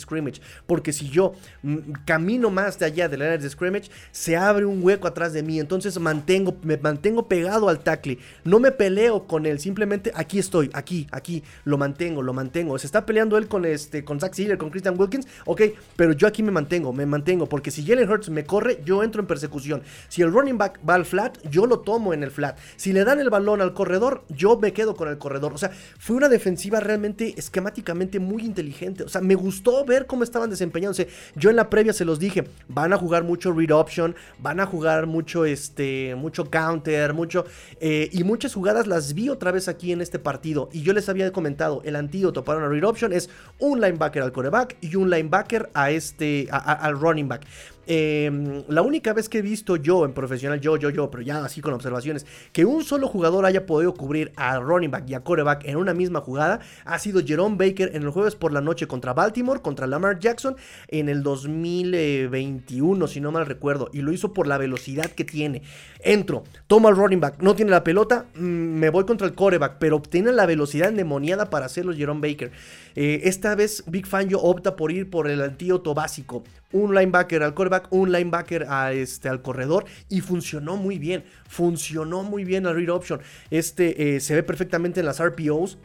porque si yo mm, camino más de allá de la área de scrimmage, se abre un hueco atrás de mí. Entonces mantengo, me mantengo pegado al tackle. No me peleo con él, simplemente aquí estoy, aquí, aquí, lo mantengo, lo mantengo. Se está peleando él con este, con Zach Sealer, con Christian Wilkins, ok, pero yo aquí me mantengo, me mantengo, porque si Jalen Hurts me corre, yo entro en persecución. Si el running back va al flat, yo lo tomo en el flat. Si le dan el balón al corredor, yo me quedo con el corredor. O sea, fue una defensiva realmente esquemáticamente muy inteligente. O sea, me gustó ver cómo estaban desempeñándose. Yo en la previa se los dije, van a jugar mucho read option, van a jugar mucho, este, mucho counter, mucho... Eh, y muchas jugadas las vi otra vez aquí en este partido. Y yo les había comentado, el antídoto para una read option es un linebacker al coreback y un linebacker a este, al running back. Em, la única vez que he visto yo en profesional, yo, yo, yo, pero ya así con observaciones, que un solo jugador haya podido cubrir a running back y a quarterback en una misma jugada, ha sido Jerome Baker en el jueves por la noche contra Baltimore, contra Lamar Jackson en el 2021, si no mal recuerdo, y lo hizo por la velocidad que tiene. Entro, toma el running back, no tiene la pelota, mm, me voy contra el quarterback, pero tiene la velocidad endemoniada para hacerlo Jerome Baker. Eh, esta vez Big Fangio opta por ir por el antídoto básico. Un linebacker al quarterback, un linebacker a este, al corredor y funcionó muy bien. Funcionó muy bien el read option. Este eh, se ve perfectamente en las RPOs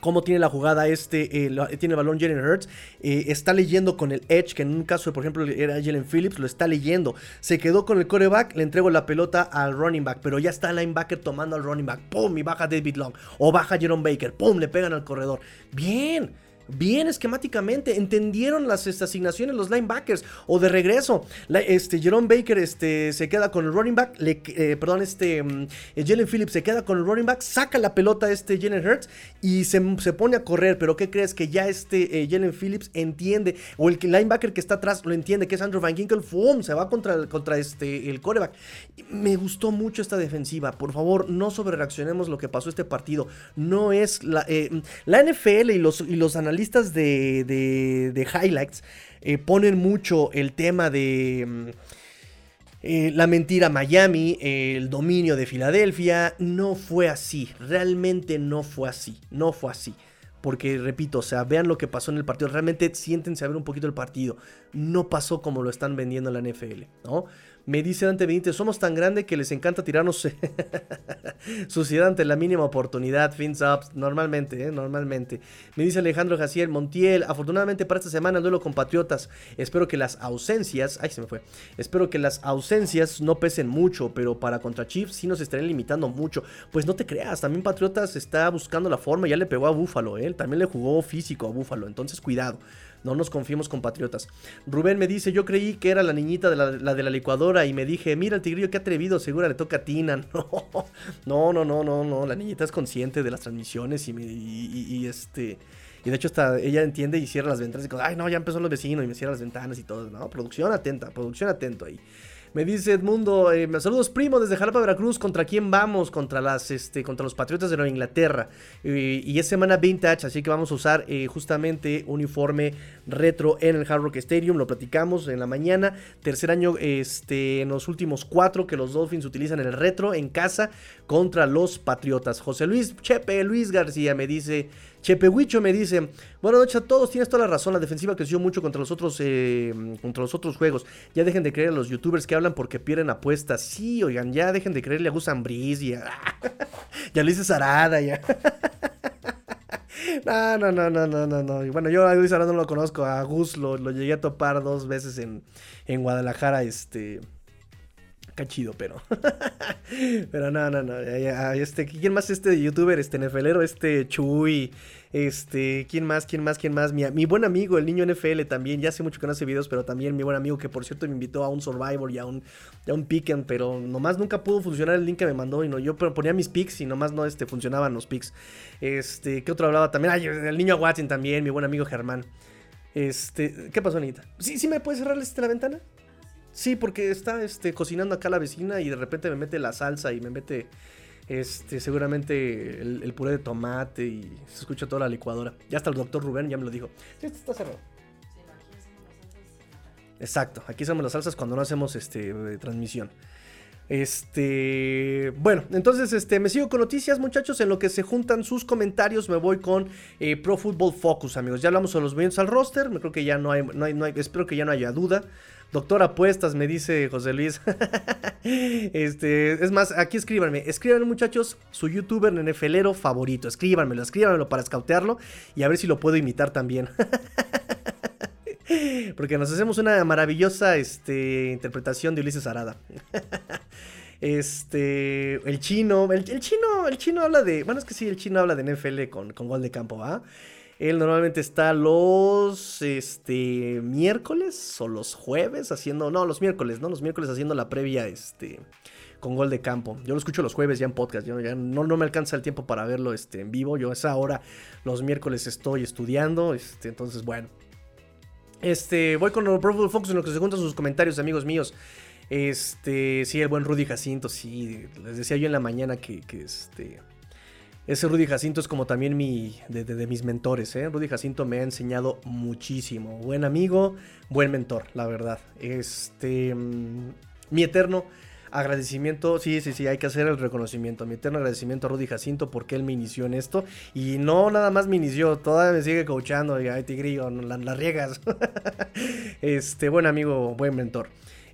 cómo tiene la jugada este, eh, tiene el balón Jalen Hurts, eh, está leyendo con el edge, que en un caso, por ejemplo, era Jalen Phillips, lo está leyendo, se quedó con el coreback, le entrego la pelota al running back, pero ya está el linebacker tomando al running back, pum, y baja David Long, o baja Jerome Baker, pum, le pegan al corredor, bien, bien esquemáticamente, entendieron las asignaciones los linebackers o de regreso. este Jerome Baker este, se queda con el running back, le, eh, perdón, este mm, eh, Jalen Phillips se queda con el running back, saca la pelota este Jalen Hurts y se, pone a correr, pero ¿qué crees? Que ya este eh, Jalen Phillips entiende, o el linebacker que está atrás lo entiende, que es Andrew Van Ginkel, ¡fum! se va contra, contra este, el coreback. Me gustó mucho esta defensiva, por favor, no sobrereaccionemos lo que pasó este partido, no es la, la NFL y los, y los analistas de, de, highlights eh, ponen mucho el tema de mm, eh, la mentira Miami, el dominio de Filadelfia. No fue así, realmente no fue así, no fue así. Porque, repito, o sea, vean lo que pasó en el partido. Realmente siéntense a ver un poquito el partido. No pasó como lo están vendiendo en la NFL, ¿no? Me dice Dante Benítez, somos tan grande que les encanta tirarnos suciedad ante la mínima oportunidad. Fins ups, normalmente, ¿eh? normalmente. Me dice Alejandro Jaciel Montiel, afortunadamente para esta semana el duelo con Patriotas. Espero que las ausencias, ay se me fue, espero que las ausencias no pesen mucho, pero para contra Chiefs sí nos estarían limitando mucho. Pues no te creas, también Patriotas está buscando la forma, ya le pegó a Búfalo, ¿eh? también le jugó físico a Búfalo, entonces cuidado. No nos confiemos compatriotas. Rubén me dice, yo creí que era la niñita de la, de la licuadora y me dije, mira el tigrillo, qué atrevido, seguro le toca a Tina. No, no, no, no, no, la niñita es consciente de las transmisiones y, y, este... Y de hecho hasta ella entiende y cierra las ventanas y dice, ay no, ya empezó los vecinos y me cierra las ventanas y todo. No, producción atenta, producción atento ahí. Me dice Edmundo, eh, saludos primo desde Jalapa, Veracruz. ¿Contra quién vamos? Contra las, este, contra los Patriotas de Nueva Inglaterra. y es semana vintage, así que vamos a usar eh, justamente uniforme retro en el Hard Rock Stadium. Lo platicamos en la mañana. Tercer año este, en los últimos cuatro que los Dolphins utilizan el retro en casa contra los Patriotas. José Luis Chepe, Luis García me dice... Chepehuicho me dice, buenas noches a todos, tienes toda la razón, la defensiva creció mucho contra los otros eh, contra los otros juegos. Ya dejen de creer a los youtubers que hablan porque pierden apuestas. Sí, oigan, ya dejen de creerle a Gus Ambris y a, ya Luis Sarada, ya. No, no, no, no, no, no, no. Bueno, yo a Luis Arada no lo conozco, a Gus lo, lo llegué a topar dos veces en, en Guadalajara, este chido, pero. pero no, no, no. Este, ¿Quién más este youtuber? Este nefelero, este Chuy. Este, ¿quién más? ¿Quién más? ¿Quién más? Mi, buen amigo, el niño NFL también. Ya hace mucho que no hace videos, pero también mi buen amigo, que por cierto me invitó a un Survivor y a un, a un Picken, pero nomás nunca pudo funcionar el link que me mandó. Y no, yo ponía mis picks y nomás no este, funcionaban los picks. Este, ¿qué otro hablaba también? Ay, el niño Watson también, mi buen amigo Germán. Este, ¿qué pasó, Anita? ¿Sí, sí me puedes cerrar este, la ventana? Sí, porque está este, cocinando acá la vecina y de repente me mete la salsa y me mete este, seguramente el, puré de tomate y se escucha toda la licuadora. Ya hasta el doctor Rubén ya me lo dijo. Sí, esto está cerrado. Exacto, aquí hacemos las salsas cuando no hacemos este, transmisión. Este, bueno, entonces este, me sigo con noticias, muchachos. En lo que se juntan sus comentarios, me voy con eh, Pro Football Focus, amigos. Ya hablamos de los movimientos al roster. Me creo que ya no hay, no hay, no hay, espero que ya no haya duda. Doctor Apuestas, me dice José Luis. este, es más, aquí escríbanme. Escríbanme, muchachos, su youtuber NFLero favorito. Escríbanmelo, escríbanmelo para escautearlo y a ver si lo puedo imitar también. Porque nos hacemos una maravillosa este, interpretación de Ulises Arada. Este, el chino, el, chino, el chino habla de, bueno, es que sí, el chino habla de NFL con, con gol de campo, ¿va? Él normalmente está los este, miércoles o los jueves haciendo, no, los miércoles, ¿no? Los miércoles haciendo la previa este, con gol de campo. Yo lo escucho los jueves ya en podcast, yo ya no, no me alcanza el tiempo para verlo este, en vivo. Yo a esa hora los miércoles estoy estudiando, este, entonces bueno. Este, voy con el Pro Focus en lo que se juntan sus comentarios, amigos míos. Este, sí, el buen Rudy Jacinto, sí, les decía yo en la mañana que, que este, ese Rudy Jacinto es como también mi, de, mis mentores, ¿eh? Rudy Jacinto me ha enseñado muchísimo, buen amigo, buen mentor, la verdad. Este, mm, mi eterno agradecimiento, sí, sí, sí, hay que hacer el reconocimiento. Mi eterno agradecimiento a Rudy Jacinto porque él me inició en esto. Y no nada más me inició, todavía me sigue coachando. Y ay, tigrillo, las la riegas. este, buen amigo, buen mentor.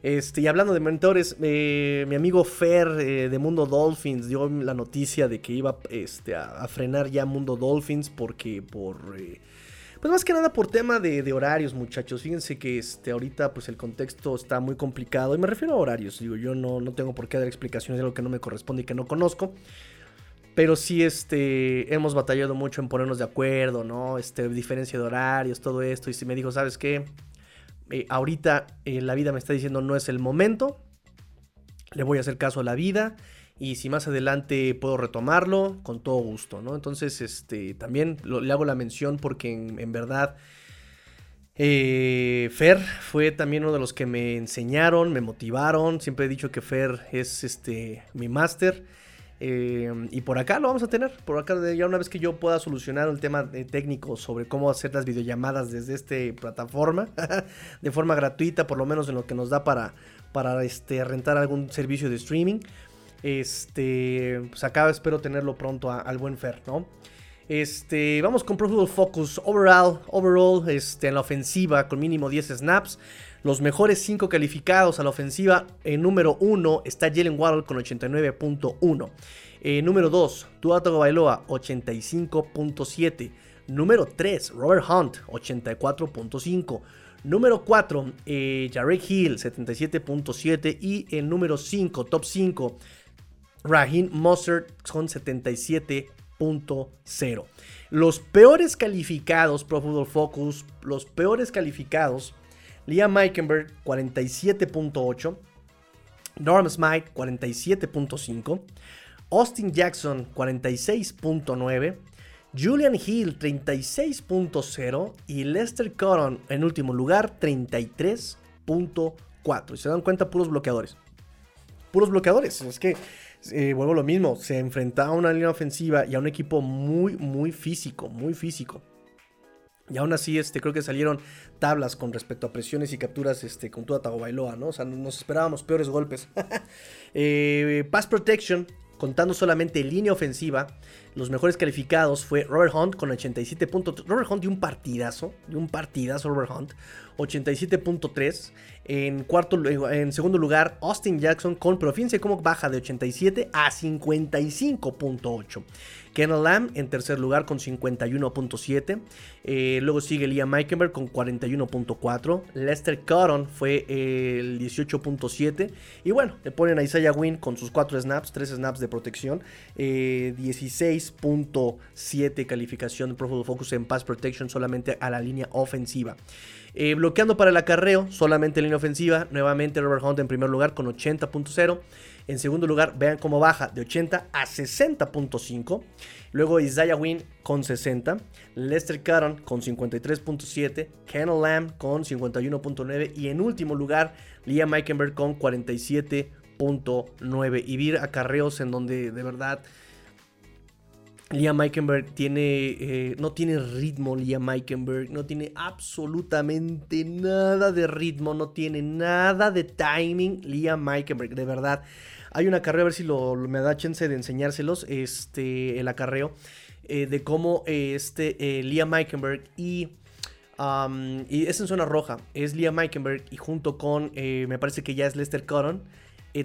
Este, y hablando de mentores, eh, mi amigo Fer eh, de Mundo Dolphins dio la noticia de que iba este, a, frenar ya Mundo Dolphins porque por... Eh, pues más que nada por tema de, horarios, muchachos. Fíjense que este, ahorita pues el contexto está muy complicado. Y me refiero a horarios. Digo, yo no, no tengo por qué dar explicaciones de lo que no me corresponde y que no conozco. Pero sí, este, hemos batallado mucho en ponernos de acuerdo, ¿no? Este, diferencia de horarios, todo esto. Y si me dijo, ¿sabes qué? Eh, ahorita eh, la vida me está diciendo no es el momento. Le voy a hacer caso a la vida. Y si más adelante puedo retomarlo, con todo gusto, ¿no? Entonces, este, también le hago la mención porque en, verdad... Eh, Fer fue también uno de los que me enseñaron, me motivaron. Siempre he dicho que Fer es este mi máster. Eh, y por acá lo vamos a tener. Por acá, ya una vez que yo pueda solucionar el tema técnico sobre cómo hacer las videollamadas desde esta plataforma, de forma gratuita, por lo menos en lo que nos da para, para este, rentar algún servicio de streaming. Este, pues acá espero tenerlo pronto al buen Fer, ¿no? Este, vamos con Pro Football Focus. Overall, overall este, en la ofensiva con mínimo 10 snaps. Los mejores 5 calificados a la ofensiva. En número 1 está Jalen Waddle con 89.1. Eh, número 2, Tuatago Bailoa 85.7. Número 3, Robert Hunt 84.5. Número 4, eh, Jarek Hill 77.7. Y el número 5, top 5, Raheem Mustard con 77.0. Los peores calificados, Pro Football Focus, los peores calificados Liam Meikenberg 47.8, Norm Smite 47.5, Austin Jackson 46.9, Julian Hill 36.0 y Lester Cotton en último lugar 33.4. Y se dan cuenta, puros bloqueadores. Puros bloqueadores. Es que, eh, vuelvo a lo mismo, se enfrentaba a una línea ofensiva y a un equipo muy, muy físico, muy físico. Y aún así, este, creo que salieron tablas con respecto a presiones y capturas este, con toda Bailoa, ¿no? O sea, nos esperábamos peores golpes. eh, pass Protection, contando solamente línea ofensiva, los mejores calificados fue Robert Hunt con 87 puntos. Robert Hunt dio un partidazo, dio un partidazo Robert Hunt, 87.3. En, en segundo lugar, Austin Jackson con, pero fíjense cómo baja de 87 a 55.8. Kenneth Lamb en tercer lugar con 51.7. Eh, luego sigue Liam Meikenberg con 41.4. Lester Cotton fue el 18.7. Y bueno, le ponen a Isaiah Wynn con sus 4 snaps, 3 snaps de protección. 16.7 eh, calificación de Pro Focus en Pass Protection solamente a la línea ofensiva. Eh, bloqueando para el acarreo, solamente en línea ofensiva. Nuevamente Robert Hunt en primer lugar con 80.0. En segundo lugar, vean cómo baja de 80 a 60.5. Luego Isaiah Wynn con 60. Lester Cotton con 53.7. Kennel Lamb con 51.9. Y en último lugar, Liam Meikenberg con 47.9. Y vir acarreos en donde de verdad Liam Meikenberg tiene, eh, no tiene ritmo, Liam Meikenberg no tiene absolutamente nada de ritmo, no tiene nada de timing, Liam Meikenberg, de verdad. Hay un acarreo, a ver si lo, me da chance de enseñárselos, este, el acarreo, eh, de cómo este, eh, Liam Meikenberg y... y es en zona roja, es Liam Meikenberg y junto con, me parece que ya es Lester Cotton,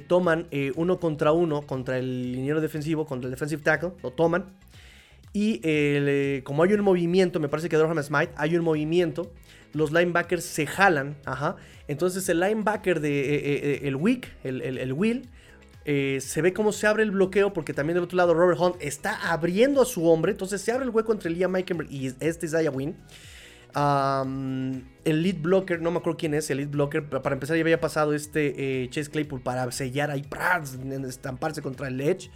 toman uno contra uno contra el liniero defensivo, contra el defensive tackle, lo toman y eh, como hay un movimiento, me parece que Durham Smite, hay un movimiento, los linebackers se jalan, ajá. Entonces el linebacker de eh, eh, el Wick, el, el, Will, se ve cómo se abre el bloqueo porque también del otro lado Robert Hunt está abriendo a su hombre. Entonces se abre el hueco entre Liam Meikenberg y este Isaiah Wynn. el lead blocker, no me acuerdo quién es, el lead blocker, para empezar ya había pasado este Chase Claypool para sellar ahí, estamparse contra el edge.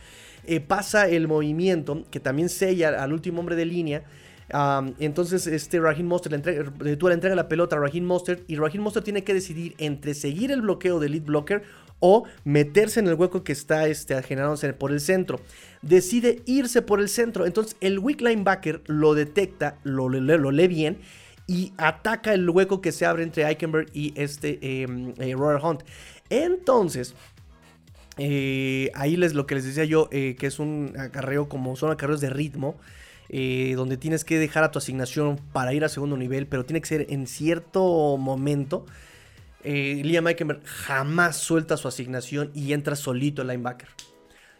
Eh, pasa el movimiento que también sella al último hombre de línea. entonces, este Raheem Monster le entrega, la pelota a Raheem Monster y Raheem Monster tiene que decidir entre seguir el bloqueo del lead blocker o meterse en el hueco que está este, generándose por el centro. Decide irse por el centro. Entonces, el weak linebacker lo detecta, lo, lo, lee bien y ataca el hueco que se abre entre Eichenberg y este eh, Hunt. Entonces, eh, ahí les lo que les decía yo, eh, que es un acarreo como son acarreos de ritmo, donde tienes que dejar a tu asignación para ir a segundo nivel, pero tiene que ser en cierto momento. Liam Eikenberg jamás suelta su asignación y entra solito el linebacker.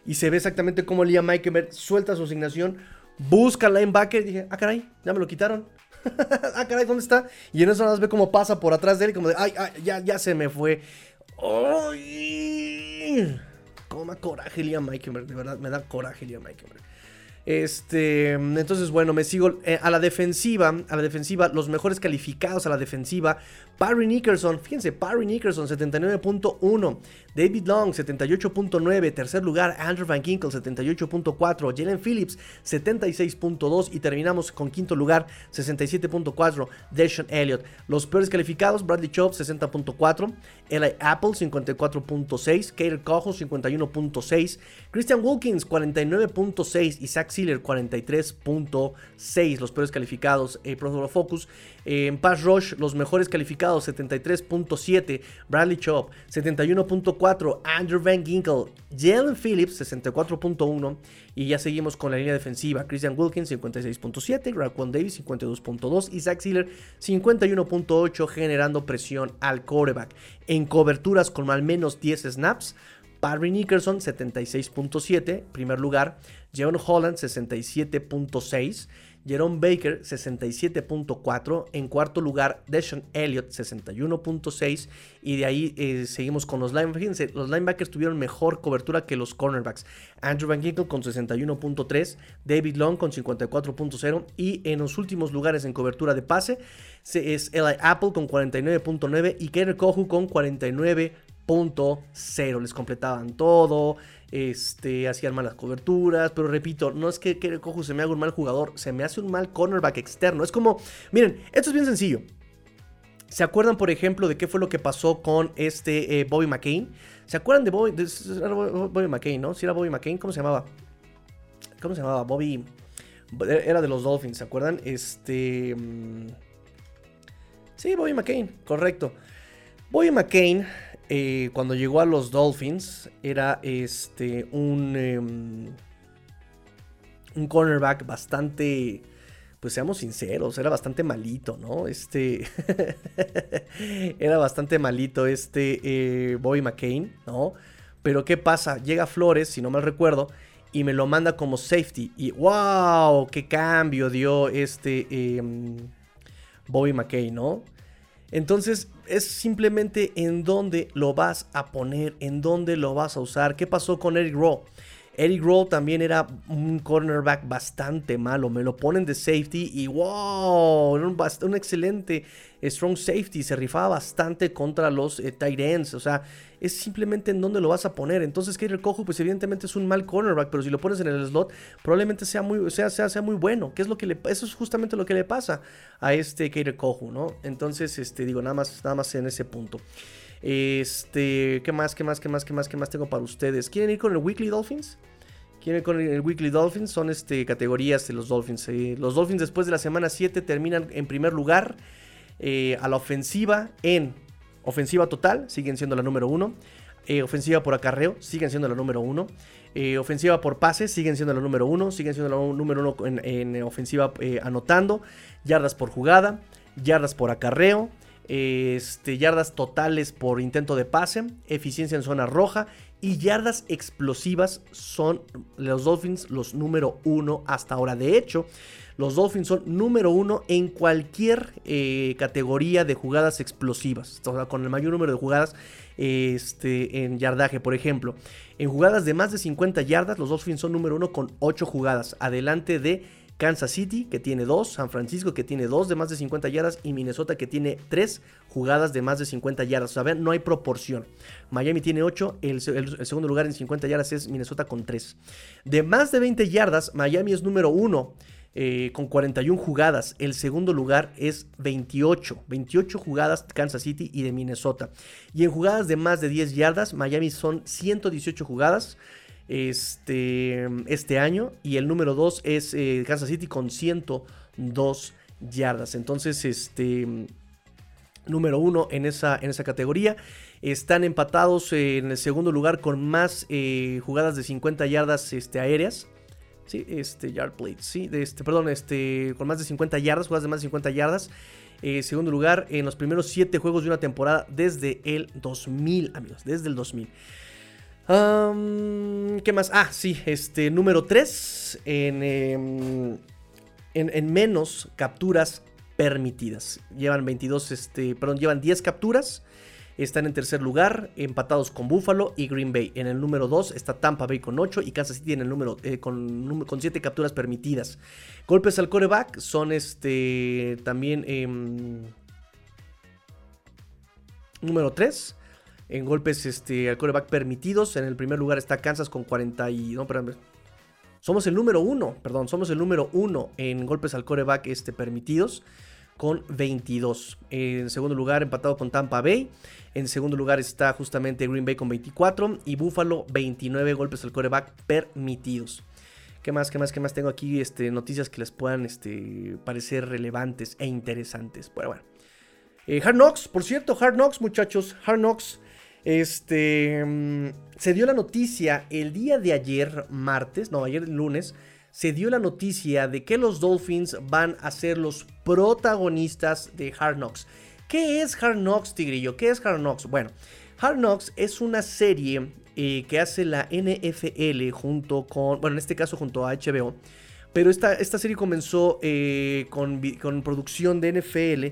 Y se ve exactamente como Liam Eikenberg suelta su asignación, busca al linebacker y dije, ah, caray, ya me lo quitaron. ah, caray, ¿dónde está? Y en eso nada más ve cómo pasa por atrás de él, como ay, ay ya, ya se me fue. ¡Ay! Cómo me coraje Liam Eikenberg, de verdad, me da coraje Liam Eikenberg. Este, entonces, bueno, me sigo eh, a la defensiva. A la defensiva, los mejores calificados a la defensiva. Parry Nickerson, fíjense, Parry Nickerson 79.1. David Long 78.9. Tercer lugar, Andrew Van Ginkle 78.4. Jalen Phillips 76.2. Y terminamos con quinto lugar, 67.4. Deshaun Elliott. Los peores calificados, Bradley Chubb 60.4. Eli Apple 54.6. Kater Cojo 51.6. Christian Wilkins 49.6. Isaac Sealer 43.6, los peores calificados. Eh, Pro Focus eh, en Pass Rush, los mejores calificados 73.7, Bradley Chop 71.4, Andrew Van Ginkle, Jalen Phillips 64.1 y ya seguimos con la línea defensiva. Christian Wilkins 56.7, Raquan Davis 52.2 y Zach Sealer 51.8 generando presión al quarterback. En coberturas con al menos 10 snaps, Barry Nickerson 76.7, primer lugar. Jeon Holland 67.6. Jerome Baker 67.4. En cuarto lugar, Deshaun Elliott 61.6. Y de ahí eh, seguimos con los linebackers. Los linebackers tuvieron mejor cobertura que los cornerbacks. Andrew Van Ginkle con 61.3. David Long con 54.0. Y en los últimos lugares en cobertura de pase es Eli Apple con 49.9. Y Kerry Kohu con 49.0. Les completaban todo este, hacían malas coberturas, pero repito, no es que, que Cojo se me haga un mal jugador, se me hace un mal cornerback externo. Es como, miren, esto es bien sencillo. ¿Se acuerdan, por ejemplo, de qué fue lo que pasó con este eh, Bobby McCain? ¿Se acuerdan de Bobby, Bobby McCain, no? Si era Bobby McCain, ¿cómo se llamaba? ¿Cómo se llamaba? Bobby. Era de los Dolphins, ¿se acuerdan? Este. Mm, sí, Bobby McCain, correcto. Bobby McCain eh, cuando llegó a los Dolphins, era este un, em, un cornerback bastante, pues seamos sinceros, era bastante malito, ¿no? Este, era bastante malito este eh, Bobby McCain, ¿no? Pero ¿qué pasa? Llega Flores, si no mal recuerdo, y me lo manda como safety. Y wow, qué cambio dio este em, Bobby McCain, ¿no? Entonces es simplemente en dónde lo vas a poner, en dónde lo vas a usar. ¿Qué pasó con Eric Rowe? Eric Rowe también era un cornerback bastante malo. Me lo ponen de safety y wow, un, excelente strong safety. Se rifaba bastante contra los eh, tight ends. O sea, es simplemente en dónde lo vas a poner. Entonces, Kader Cojo, pues evidentemente es un mal cornerback, pero si lo pones en el slot, probablemente sea muy, sea, sea, muy bueno. ¿Qué es lo que le, eso es justamente lo que le pasa a este Kader Cojo, ¿no? Entonces, este, digo, nada más, nada más en ese punto. Este, ¿qué más, qué más, qué más, qué más, qué más tengo para ustedes? ¿Quieren ir con el Weekly Dolphins? ¿Quieren ir con el Weekly Dolphins? Son este, categorías de los Dolphins. Eh, los Dolphins después de la semana 7 terminan en primer lugar eh, a la ofensiva en Ofensiva total, siguen siendo la número uno. Eh, ofensiva por acarreo, siguen siendo la número uno. Eh, ofensiva por pase, siguen siendo la número uno. Siguen siendo la número uno en, ofensiva anotando. Yardas por jugada, yardas por acarreo. Este, yardas totales por intento de pase, eficiencia en zona roja y yardas explosivas son los Dolphins los número uno hasta ahora. De hecho, los Dolphins son número uno en cualquier eh, categoría de jugadas explosivas. con el mayor número de jugadas este, en yardaje, por ejemplo. En jugadas de más de 50 yardas, los Dolphins son número uno con 8 jugadas. Adelante de Kansas City, que tiene 2, San Francisco, que tiene 2 de más de 50 yardas, y Minnesota, que tiene 3 jugadas de más de 50 yardas. O sea, no hay proporción. Miami tiene 8, el, segundo lugar en 50 yardas es Minnesota con 3. De más de 20 yardas, Miami es número 1 eh, con 41 jugadas. El segundo lugar es 28. 28 jugadas Kansas City y de Minnesota. Y en jugadas de más de 10 yardas, Miami son 118 jugadas este, este año. Y el número 2 es eh, Kansas City con 102 yardas. Entonces, este número 1 en esa, en esa categoría. Están empatados en el segundo lugar con más eh, jugadas de 50 yardas este, aéreas. Sí, este, yard plates, sí, de este, perdón, este, con más de 50 yardas, jugadas de más de 50 yardas. Eh, segundo lugar en los primeros 7 juegos de una temporada desde el 2000, amigos, desde el 2000. ¿Qué más? Ah, sí, este, número 3 em, en, en, menos capturas permitidas. Llevan 22, este, perdón, llevan 10 capturas están en tercer lugar, empatados con Buffalo y Green Bay. En el número 2 está Tampa Bay con 8 y Kansas City en el número eh, con, con 7 capturas permitidas. Golpes al coreback son este también em, número 3. En golpes este, al coreback permitidos. En el primer lugar está Kansas con 40 y... No, perdón. Somos el número 1, perdón, somos el número 1 en golpes al coreback este, permitidos con 22. En segundo lugar, empatado con Tampa Bay. En segundo lugar está justamente Green Bay con 24 y Buffalo 29 golpes al coreback permitidos. ¿Qué más? ¿Qué más? ¿Qué más? Tengo aquí este, noticias que les puedan este, parecer relevantes e interesantes. Bueno, bueno. Eh, Hard Knocks, por cierto, Hard Knocks, muchachos. Hard Knocks. Este. Mm, se dio la noticia el día de ayer, martes, no, ayer lunes, se dio la noticia de que los Dolphins van a ser los protagonistas de Hard Knocks. ¿Qué es Hard Knocks, Tigrillo? ¿Qué es Hard Knocks? Bueno, Hard Knocks es una serie eh, que hace la NFL junto con, bueno, en este caso junto a HBO. Pero esta, esta serie comenzó eh, con, con producción de NFL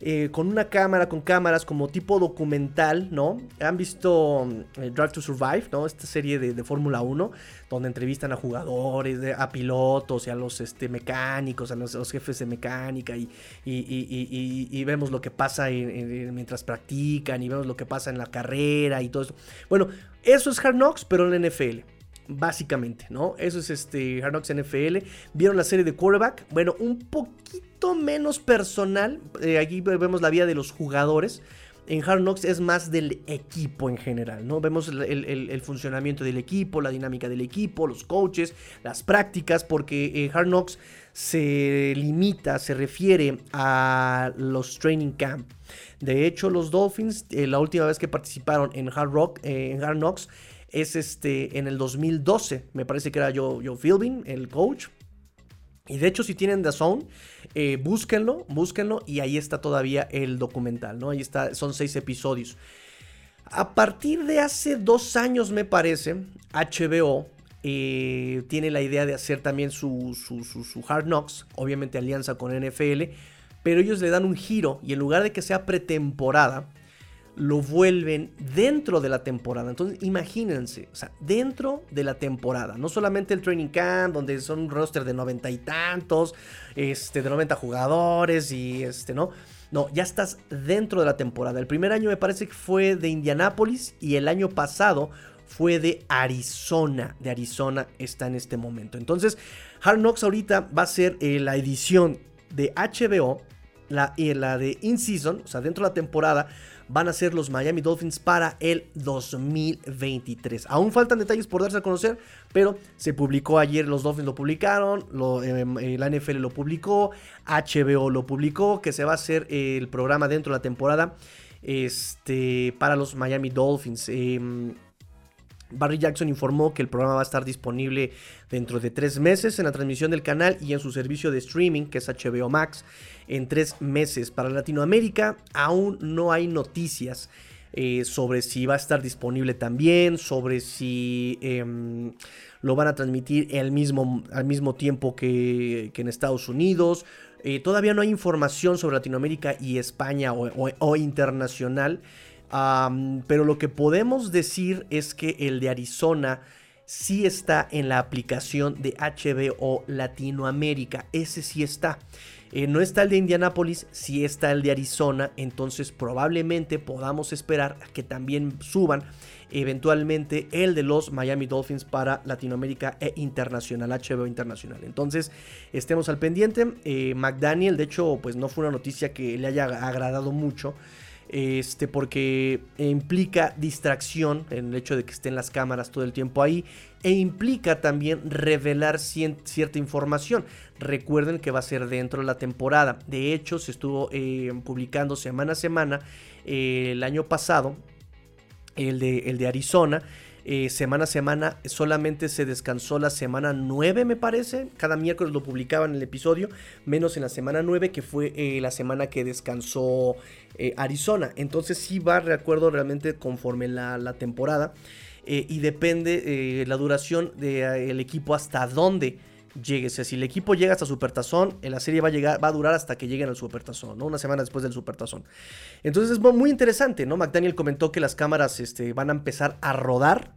eh, con una cámara, con cámaras como tipo documental, ¿no? Han visto mm, eh, Drive to Survive, ¿no? Esta serie de, Fórmula 1, donde entrevistan a jugadores, a pilotos y a los este, mecánicos, a los, jefes de mecánica y, y, vemos lo que pasa mientras practican y vemos lo que pasa en la carrera y todo eso. Bueno, eso es Hard Knocks, pero en la NFL básicamente, ¿no? Eso es este Hard Knocks NFL. ¿Vieron la serie de quarterback? Bueno, un poquito menos personal. Eh, aquí vemos la vida de los jugadores. En Hard Knocks es más del equipo en general, ¿no? Vemos el, funcionamiento del equipo, la dinámica del equipo, los coaches, las prácticas, porque eh, Hard Knocks se limita, se refiere a los training camp. De hecho, los Dolphins, eh, la última vez que participaron en Hard Rock, en Hard Knocks, es este en el 2012. Me parece que era Joe, Joe Philbin, el coach. Y de hecho, si tienen The Zone, eh, búsquenlo, búsquenlo. Y ahí está todavía el documental, ¿no? Ahí está, son seis episodios. A partir de hace dos años, me parece, HBO eh, tiene la idea de hacer también su, su, su, Hard Knocks, obviamente alianza con NFL, pero ellos le dan un giro y en lugar de que sea pretemporada, lo vuelven dentro de la temporada. Entonces, imagínense, o sea, dentro de la temporada. No solamente el training camp, donde son un roster de noventa y tantos, este, de 90 jugadores y este, ¿no? No, ya estás dentro de la temporada. El primer año me parece que fue de Indianápolis y el año pasado fue de Arizona. De Arizona está en este momento. Entonces, Hard Knocks ahorita va a ser eh, la edición de HBO, la, y la de In Season, o sea, dentro de la temporada van a ser los Miami Dolphins para el 2023. Aún faltan detalles por darse a conocer, pero se publicó ayer, los Dolphins lo publicaron, em, eh, la NFL lo publicó, HBO lo publicó, que se va a hacer el programa dentro de la temporada este, para los Miami Dolphins. Em, Barry Jackson informó que el programa va a estar disponible dentro de tres meses en la transmisión del canal y en su servicio de streaming, que es HBO Max, en tres meses. Para Latinoamérica aún no hay noticias eh, sobre si va a estar disponible también, sobre si em, lo van a transmitir al mismo, al mismo tiempo que, en Estados Unidos. Eh, todavía no hay información sobre Latinoamérica y España o internacional pero lo que podemos decir es que el de Arizona sí está en la aplicación de HBO Latinoamérica. Ese sí está. Eh, no está el de Indianápolis, sí está el de Arizona. Entonces probablemente podamos esperar a que también suban eventualmente el de los Miami Dolphins para Latinoamérica e Internacional, HBO Internacional. Entonces, estemos al pendiente. Eh, McDaniel, de hecho, pues no fue una noticia que le haya agradado mucho. Este, porque implica distracción en el hecho de que estén las cámaras todo el tiempo ahí e implica también revelar cierta información. Recuerden que va a ser dentro de la temporada. De hecho, se estuvo eh, publicando semana a semana eh, el año pasado el de, el de Arizona. Eh, semana a semana solamente se descansó la semana 9 me parece. Cada miércoles lo publicaban el episodio, menos en la semana 9 que fue la semana que descansó eh, Arizona. Entonces sí va, recuerdo realmente conforme la, temporada. y depende la duración del equipo hasta dónde llegue. si el equipo llega hasta Supertazón, la serie va a, llegar, va a durar hasta que lleguen al Supertazón, ¿no? Una semana después del Supertazón. Entonces es muy interesante, ¿no? McDaniel comentó que las cámaras este, van a empezar a rodar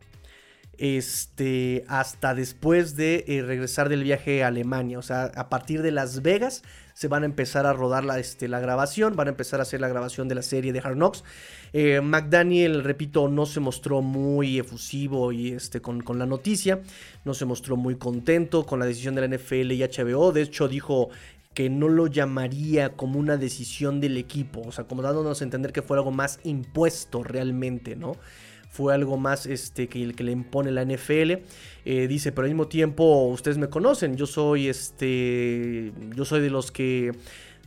este, hasta después de eh, regresar del viaje a Alemania. O sea, a partir de Las Vegas se van a empezar a rodar la, este, grabación, van a empezar a hacer la grabación de la serie de Hard Knocks. Eh, McDaniel, repito, no se mostró muy efusivo y, este, con, con la noticia, no se mostró muy contento con la decisión de la NFL y HBO. De hecho, dijo que no lo llamaría como una decisión del equipo, o sea, como dándonos a entender que fue algo más impuesto realmente, ¿no? Fue algo más este, que, el que le impone la NFL. Eh, dice, pero al mismo tiempo ustedes me conocen, yo soy, este, yo soy de los que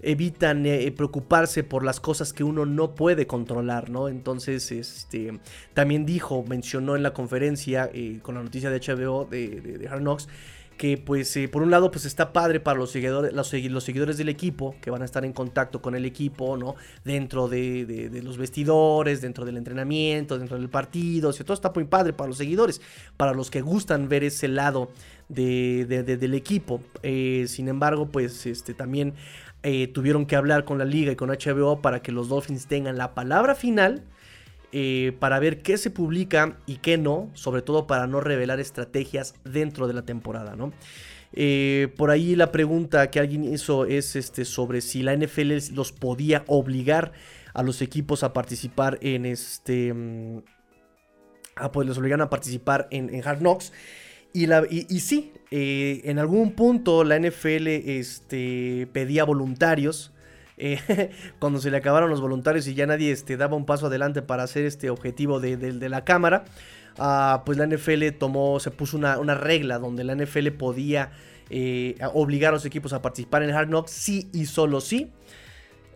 evitan eh, preocuparse por las cosas que uno no puede controlar, ¿no? Entonces, este, también dijo, mencionó en la conferencia eh, con la noticia de HBO de, de, de Hard Knocks, que pues eh, por un lado pues está padre para los seguidores, los, seguidores del equipo que van a estar en contacto con el equipo, ¿no? Dentro de, los vestidores, dentro del entrenamiento, dentro del partido, todo está muy padre para los seguidores, para los que gustan ver ese lado del equipo. Eh, sin embargo, pues este, también eh, tuvieron que hablar con la liga y con HBO para que los Dolphins tengan la palabra final eh, para ver qué se publica y qué no, sobre todo para no revelar estrategias dentro de la temporada, ¿no? Eh, por ahí la pregunta que alguien hizo es este, sobre si la NFL los podía obligar a los equipos a participar en este... Mm, ah, pues les obligan a participar en, Hard Knocks. Y, la, y, sí, eh, en algún punto la NFL este, pedía voluntarios eh, cuando se le acabaron los voluntarios y ya nadie este, daba un paso adelante para hacer este objetivo de, la cámara, ah, pues la NFL tomó, se puso una, regla donde la NFL podía eh, obligar a los equipos a participar en Hard Knocks, sí y solo sí.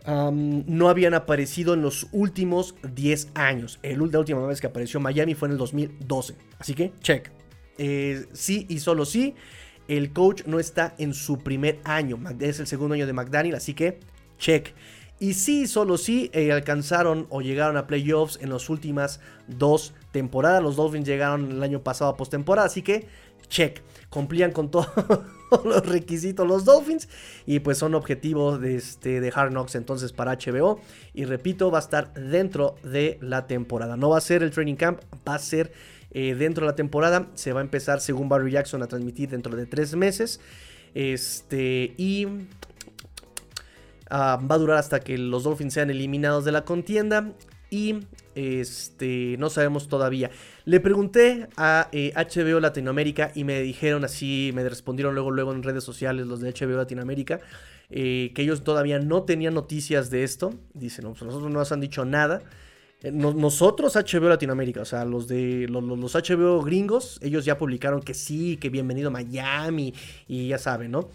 no habían aparecido en los últimos 10 años. El, la última vez que apareció Miami fue en el 2012. Así que, check. Eh, sí y solo sí. El coach no está en su primer año. Es el segundo año de McDaniel. Así que check. Y sí, solo sí eh, alcanzaron o llegaron a playoffs en las últimas dos temporadas. Los Dolphins llegaron el año pasado a postemporada, así que check. Cumplían con todos los requisitos los Dolphins y pues son objetivos de, este, de Hard Knocks entonces para HBO. Y repito, va a estar dentro de la temporada. No va a ser el training camp, va a ser eh, dentro de la temporada. Se va a empezar, según Barry Jackson, a transmitir dentro de tres meses. Este, y Ah, va a durar hasta que los Dolphins sean eliminados de la contienda. Y este, no sabemos todavía. Le pregunté a HBO eh, Latinoamérica y me dijeron así, me respondieron luego, luego en redes sociales los de HBO Latinoamérica, eh, que ellos todavía no tenían noticias de esto. Dicen, no, pues nosotros no nos han dicho nada. Eh, nosotros, HBO Latinoamérica, o sea, los de los, los, HBO gringos, ellos ya publicaron que sí, que bienvenido Miami y ya saben, ¿no?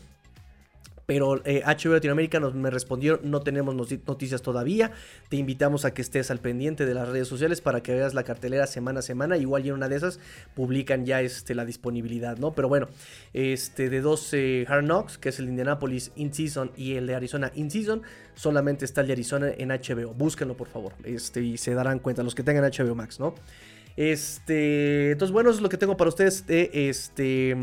Pero eh, HBO Latinoamérica nos, me respondió, no tenemos noticias todavía, te invitamos a que estés al pendiente de las redes sociales para que veas la cartelera semana a semana, igual y en una de esas publican ya este, la disponibilidad, ¿no? Pero bueno, este, de dos Hard Knocks, que es el de Indianapolis In Season y el de Arizona In Season, solamente está el de Arizona en HBO, búsquenlo por favor, este, y se darán cuenta los que tengan HBO Max, ¿no? Este, entonces bueno, eso es lo que tengo para ustedes de este...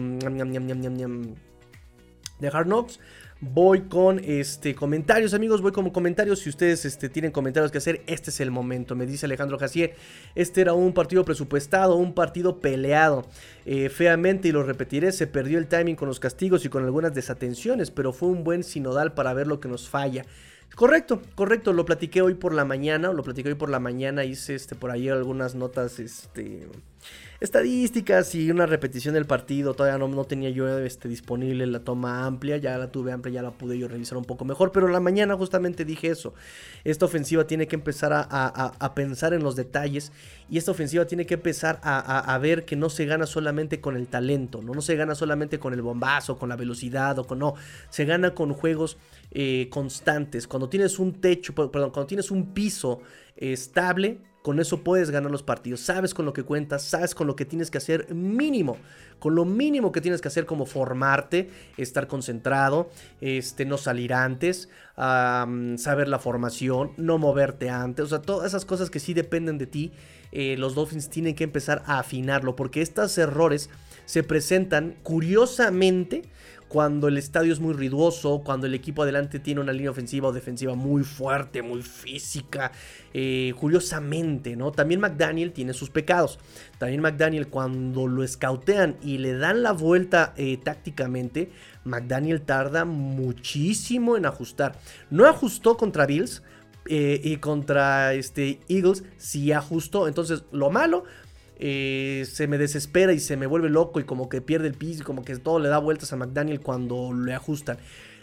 de Hard Knocks. Voy con este comentarios, amigos. Voy con comentarios. Si ustedes este, tienen comentarios que hacer, este es el momento. Me dice Alejandro Jacier. Este era un partido presupuestado, un partido peleado. Eh, feamente, y lo repetiré, se perdió el timing con los castigos y con algunas desatenciones, pero fue un buen sinodal para ver lo que nos falla. Correcto, correcto, lo platiqué hoy por la mañana, lo platiqué hoy por la mañana, hice este por ahí algunas notas este estadísticas y una repetición del partido. Todavía no, tenía yo este, disponible la toma amplia, ya la tuve amplia, ya la pude yo revisar un poco mejor. Pero la mañana justamente dije eso. Esta ofensiva tiene que empezar a, pensar en los detalles y esta ofensiva tiene que empezar a, ver que no se gana solamente con el talento, ¿no? no se gana solamente con el bombazo, con la velocidad o con no, se gana con juegos eh, constantes. Cuando tienes un techo, perdón, cuando tienes un piso estable, con eso puedes ganar los partidos. Sabes con lo que cuentas, sabes con lo que tienes que hacer mínimo. Con lo mínimo que tienes que hacer como formarte, estar concentrado, este, no salir antes, saber la formación, no moverte antes. O sea, todas esas cosas que sí dependen de ti, eh, los Dolphins tienen que empezar a afinarlo. Porque estos errores se presentan curiosamente cuando el estadio es muy ruidoso, cuando el equipo adelante tiene una línea ofensiva o defensiva muy fuerte, muy física, eh, curiosamente, ¿no? También McDaniel tiene sus pecados. También McDaniel cuando lo escautean y le dan la vuelta eh, tácticamente, McDaniel tarda muchísimo en ajustar. No ajustó contra Bills, eh, y contra este Eagles sí ajustó. Entonces, lo malo eh, se me desespera y se me vuelve loco y como que pierde el piso y como que todo le da vueltas a McDaniel cuando le ajustan.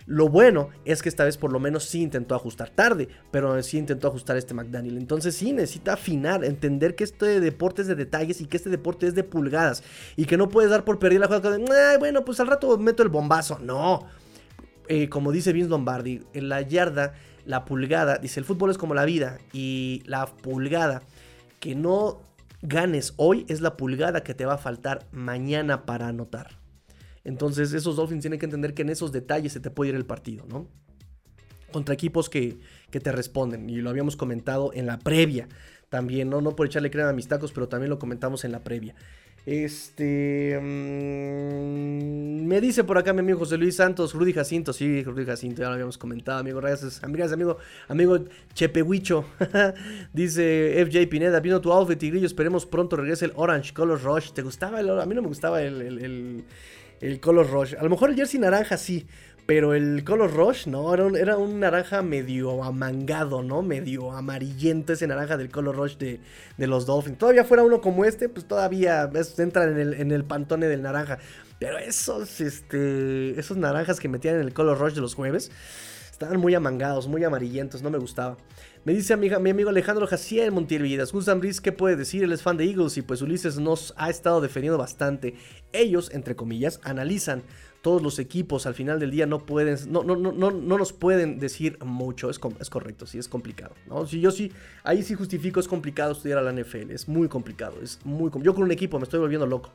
Lo bueno es que esta vez por lo menos sí intentó ajustar tarde, pero sí intentó ajustar este McDaniel. Entonces sí necesita afinar, entender que este deporte es de detalles y que este deporte es de pulgadas y que no puedes dar por perder la jugada bueno, pues al rato meto el bombazo. No. Eh, como dice Vince Lombardi, en la yarda, la pulgada, dice el fútbol es como la vida y la pulgada que no ganes hoy es la pulgada que te va a faltar mañana para anotar. Entonces esos Dolphins tienen que entender que en esos detalles se te puede ir el partido, ¿no? Contra equipos que, que te responden. Y lo habíamos comentado en la previa también, ¿no? No por echarle crema a mis tacos, pero también lo comentamos en la previa. Este. Mm, me dice por acá mi amigo José Luis Santos, Rudy Jacinto. Sí, Rudy Jacinto, ya lo habíamos comentado, amigo. Gracias, amigas, amigo, amigo Chepehuicho. dice FJ Pineda, vino tu outfit, Tigrillo. Esperemos pronto regrese el Orange Color Rush. ¿Te gustaba el A mí no me gustaba el, el, el Color Rush. A lo mejor el jersey naranja sí, pero el Color Rush, ¿no? Era un, naranja medio amangado, ¿no? Medio amarillento ese naranja del Color Rush de, los Dolphins. Todavía fuera uno como este, pues todavía entran en el, en el pantone del naranja. Pero esos, este, esos naranjas que metían en el Color Rush de los jueves, estaban muy amangados, muy amarillentos, no me gustaba. Me dice mi amigo Alejandro Jaciel Montiel Gustan Brice, ¿qué puede decir? Él es fan de Eagles y pues Ulises nos ha estado defendiendo bastante. Ellos, entre comillas, analizan todos los equipos al final del día no pueden, no, no, no, no, no nos pueden decir mucho, es, es correcto, sí, es complicado, ¿no? Si yo sí, ahí sí justifico, es complicado estudiar a la NFL, es muy complicado, es muy Yo con un equipo me estoy volviendo loco.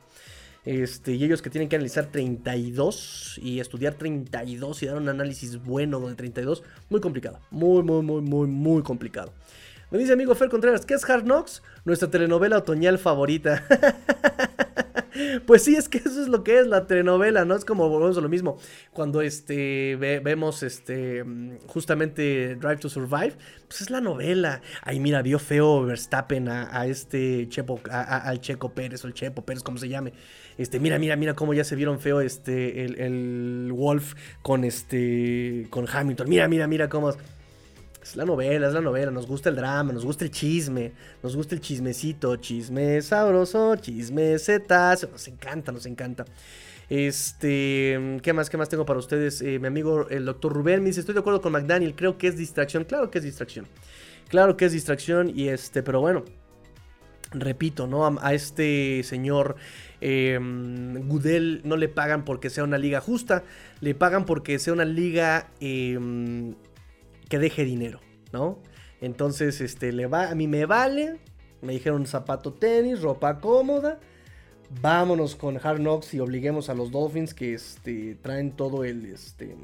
Este, y ellos que tienen que analizar 32 y estudiar 32 y dar un análisis bueno de 32, muy complicado, muy, muy, muy, muy, muy complicado. Me dice amigo Fer Contreras, ¿qué es Hard Knocks? Nuestra telenovela otoñal favorita. Pues sí, es que eso es lo que es la telenovela, ¿no? Es como volvemos a lo mismo. Cuando este vemos este justamente Drive to Survive, pues es la novela. Ay, mira, vio feo Verstappen a, este Chepo, al Checo Pérez o el Chepo Pérez, como se llame. Este, mira, mira, mira cómo ya se vieron feo este el, el Wolf con este con Hamilton. Mira, mira, mira cómo es la novela, es la novela, nos gusta el drama, nos gusta el chisme, nos gusta el chismecito, chisme sabroso, chisme zetas, nos encanta, nos encanta. Este, ¿qué más, qué más tengo para ustedes? Eh, mi amigo el doctor Rubén me dice, estoy de acuerdo con McDaniel, creo que es distracción, claro que es distracción, claro que es distracción y este, pero bueno, repito, ¿no? A, este señor eh, no le pagan porque sea una liga justa, le pagan porque sea una liga... Eh, que deje dinero, ¿no? Entonces, este, le va, a mí me vale, me dijeron zapato tenis, ropa cómoda, vámonos con Hard Knocks y obliguemos a los Dolphins que este, traen todo el, este,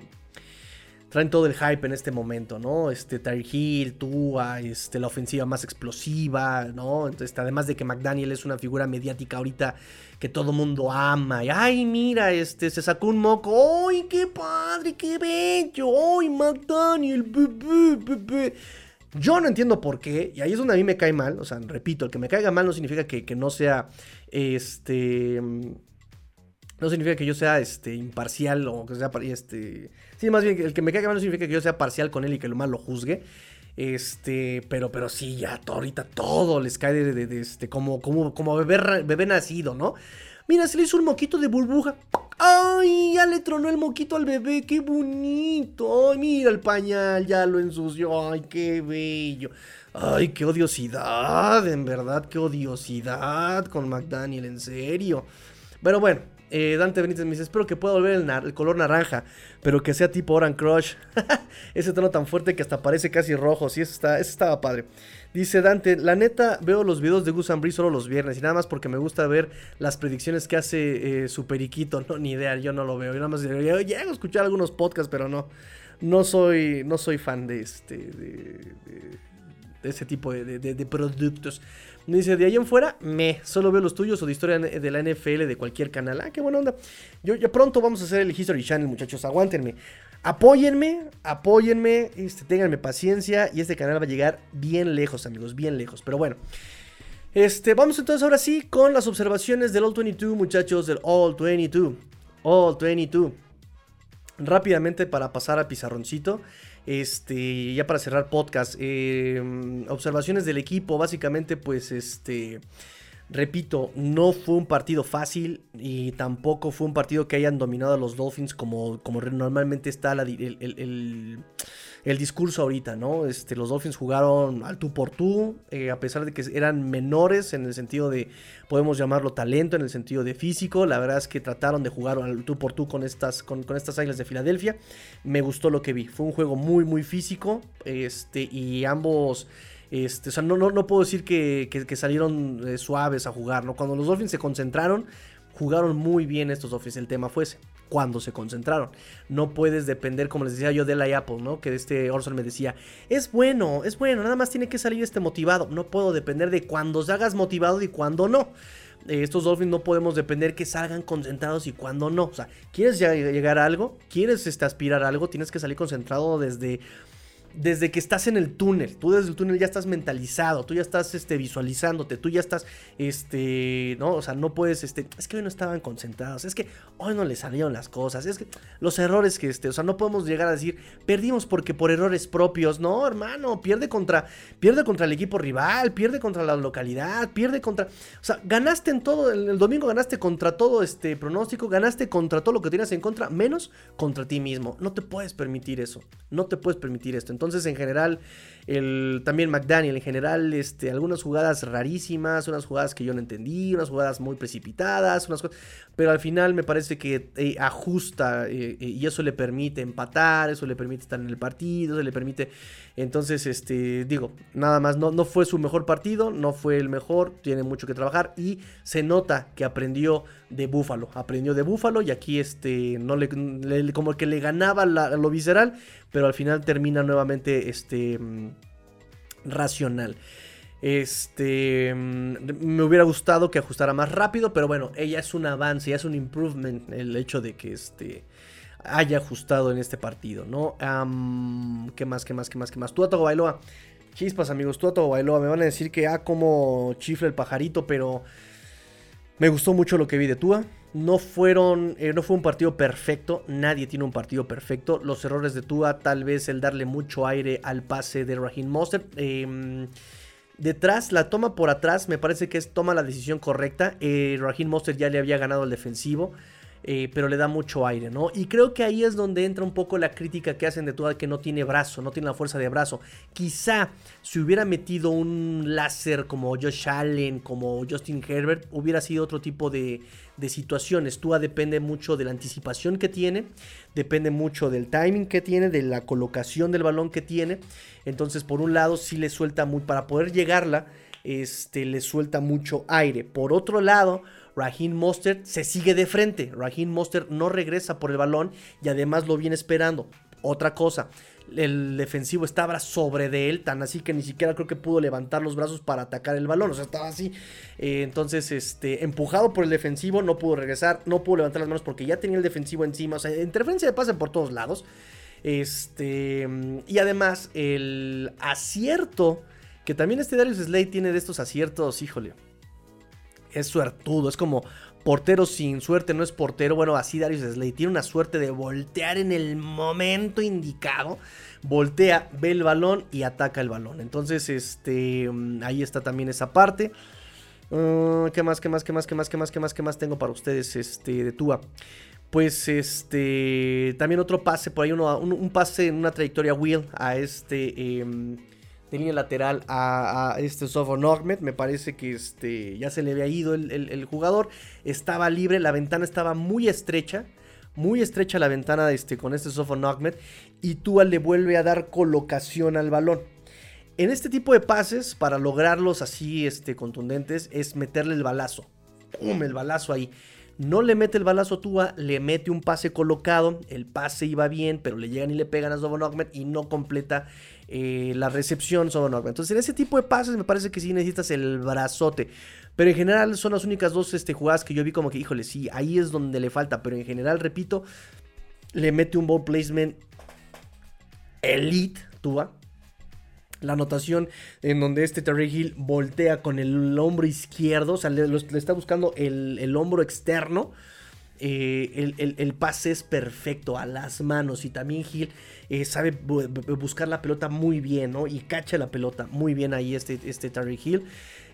traen todo el hype en este momento, ¿no? Este, Tyreek Hill, Tua, este, la ofensiva más explosiva, ¿no? Entonces, además de que McDaniel es una figura mediática ahorita que todo mundo ama. Ay, mira, este, se sacó un moco. ¡Ay, qué padre, qué bello! ¡Ay, McDaniel! Yo no entiendo por qué, y ahí es donde a mí me cae mal. O sea, repito, el que me caiga mal no significa que, que no sea, este no significa que yo sea este, imparcial o que sea. Este, sí, más bien, el que me caiga mal no significa que yo sea parcial con él y que lo mal lo juzgue. Este, pero, pero sí, ya ahorita todo les cae de, este, como, como, como bebé, bebé nacido, ¿no? Mira, se le hizo un moquito de burbuja. ¡Ay! Ya le tronó el moquito al bebé, qué bonito. ¡Ay, mira el pañal! Ya lo ensució. ¡Ay, qué bello! ¡Ay, qué odiosidad! En verdad, qué odiosidad con McDaniel, en serio. Pero bueno, eh, Dante Benítez me dice, espero que pueda volver el, color naranja, pero que sea tipo Oran Crush. Ese tono tan fuerte que hasta parece casi rojo. Sí, eso, está, estaba padre. Dice Dante, la neta veo los videos de Gus Ambrí solo los viernes y nada más porque me gusta ver las predicciones que hace eh, su periquito. No, ni idea, yo no lo veo. Yo nada más llego a escuchar algunos podcasts, pero no. No soy, no soy fan de este. de, ese tipo de, de productos. Dice, de ahí en fuera, me, solo veo los tuyos o de historia de la NFL de cualquier canal. Ah, qué buena onda. Yo ya pronto vamos a hacer el History Channel, muchachos. Aguántenme. Apóyenme, apóyenme, este, ténganme paciencia y este canal va a llegar bien lejos, amigos, bien lejos. Pero bueno, este, vamos entonces ahora sí con las observaciones del All 22, muchachos, del All 22. All 22. Rápidamente para pasar al pizarroncito. Este, ya para cerrar podcast, em, observaciones del equipo, básicamente pues este... Repito, no fue un partido fácil y tampoco fue un partido que hayan dominado a los Dolphins como, como normalmente está el, el discurso ahorita, ¿no? Este, los Dolphins jugaron al tú por tú, eh, a pesar de que eran menores en el sentido de, podemos llamarlo talento, en el sentido de físico. La verdad es que trataron de jugar al tú por tú con estas, con, estas águilas de Filadelfia. Me gustó lo que vi. Fue un juego muy, muy físico. Este, y ambos. Este, o sea, no, no, no puedo decir que, salieron eh, suaves a jugar, ¿no? Cuando los Dolphins se concentraron, jugaron muy bien estos Dolphins. El tema fue ese cuando se concentraron. No puedes depender, como les decía yo, de la Apple, ¿no? Que este Orson me decía, es bueno, es bueno, nada más tiene que salir este motivado. No puedo depender de cuando se hagas motivado y cuando no. Eh, estos Dolphins no podemos depender que salgan concentrados y cuando no. O sea, ¿quieres llegar a algo? ¿Quieres este, aspirar a algo? Tienes que salir concentrado desde desde que estás en el túnel, tú desde el túnel ya estás mentalizado, tú ya estás este, visualizándote, tú ya estás, este, no, o sea, no puedes, este, es que hoy no estaban concentrados, es que hoy no les salieron las cosas, es que los errores que, este, o sea, no podemos llegar a decir, perdimos porque por errores propios, no, hermano, pierde contra, pierde contra el equipo rival, pierde contra la localidad, pierde contra, o sea, ganaste en todo, el, domingo ganaste contra todo este pronóstico, ganaste contra todo lo que tienes en contra, menos contra ti mismo, no te puedes permitir eso, no te puedes permitir esto, entonces, en general, el, también McDaniel, en general, este, algunas jugadas rarísimas, unas jugadas que yo no entendí, unas jugadas muy precipitadas, unas cosas, pero al final me parece que eh, ajusta eh, eh, y eso le permite empatar, eso le permite estar en el partido, eso le permite, entonces, este, digo, nada más, no, no fue su mejor partido, no fue el mejor, tiene mucho que trabajar y se nota que aprendió de Búfalo, aprendió de Búfalo y aquí, este, no le, como que le ganaba lo visceral, pero al final termina nuevamente este racional. Este mm, me hubiera gustado que ajustara más rápido, pero bueno, ella es un avance, ya es un improvement el hecho de que este haya ajustado en este partido, ¿no? ¿Qué más, qué más, qué más, qué más? Tú a Bailoa. Chispas, amigos, tú a Bailoa. Me van a decir que ah, como chifle el pajarito, pero me gustó mucho lo que vi de Tua. No fueron, eh, no fue un partido perfecto, nadie tiene un partido perfecto. Los errores de Tua, tal vez el darle mucho aire al pase de Raheem Mostert. Em, detrás, la toma por atrás, me parece que es toma la decisión correcta. Eh, Raheem Mostert ya le había ganado al defensivo. Eh, pero le da mucho aire, ¿no? Y creo que ahí es donde entra un poco la crítica que hacen de Tua que no tiene brazo, no tiene la fuerza de brazo. Quizá si hubiera metido un láser como Josh Allen, como Justin Herbert, hubiera sido otro tipo de, de situaciones. Tua depende mucho de la anticipación que tiene, depende mucho del timing que tiene, de la colocación del balón que tiene. Entonces, por un lado, sí le suelta muy, para poder llegarla, este, le suelta mucho aire. Por otro lado, Raheem Mostert se sigue de frente. Raheem Mostert no regresa por el balón y además lo viene esperando. Otra cosa, el defensivo estaba sobre de él, tan así que ni siquiera creo que pudo levantar los brazos para atacar el balón, o sea, estaba así. Eh, entonces, este, empujado por el defensivo, no pudo regresar, no pudo levantar las manos porque ya tenía el defensivo encima, o sea, interferencia de pase por todos lados. Este, y además, el acierto, que también este Darius Slade tiene de estos aciertos, híjole, es suertudo, es como portero sin suerte no es portero. Bueno, así Darius Slade tiene una suerte de voltear en el momento indicado. Voltea, ve el balón y ataca el balón. Entonces, este, mm, ahí está también esa parte. Ah, ¿Qué más, qué más, qué más, qué más, qué más, qué más, qué más tengo para ustedes este, de Tua? Pues este, también otro pase, por ahí un, pase en una trayectoria Will a este... Em, de línea lateral a, este Sofon Ahmed. Me parece que este, ya se le había ido el, jugador. Estaba libre, la ventana estaba muy estrecha. Muy estrecha la ventana este, con este Sofon Ahmed. Y Tua le vuelve a dar colocación al balón. En este tipo de pases, para lograrlos así este, contundentes, es meterle el balazo. ¡Pum! El balazo ahí. No le mete el balazo a Tua, le mete un pase colocado. El pase iba bien, pero le llegan y le pegan a Sofon Ahmed y no completa eh, la recepción son Entonces, en ese tipo de pases me parece que sí necesitas el brazote. Pero en general son las únicas dos este, jugadas que yo vi como que, híjole, sí, ahí es donde le falta. Pero en general, repito, le mete un ball placement elite, Tua. La anotación en donde este Terry Hill voltea con el hombro izquierdo, o sea, le, está buscando el, el hombro externo. Eh, el, pase es perfecto a las manos y también Gil eh, sabe buscar la pelota muy bien, ¿no? Y cacha la pelota muy bien ahí este, este Terry Hill.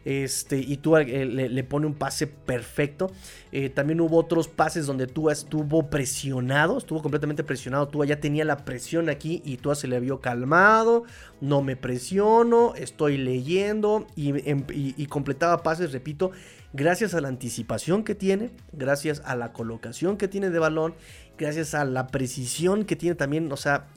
Este, y tú eh, le, pone un pase perfecto. también hubo otros pases donde tú estuvo presionado, estuvo completamente presionado. Tú ya tenía la presión aquí y tú se le vio calmado. No me presiono, estoy leyendo y, em, y completaba pases, repito, gracias a la anticipación que tiene, gracias a la colocación que tiene de balón, gracias a la precisión que tiene también, o sea,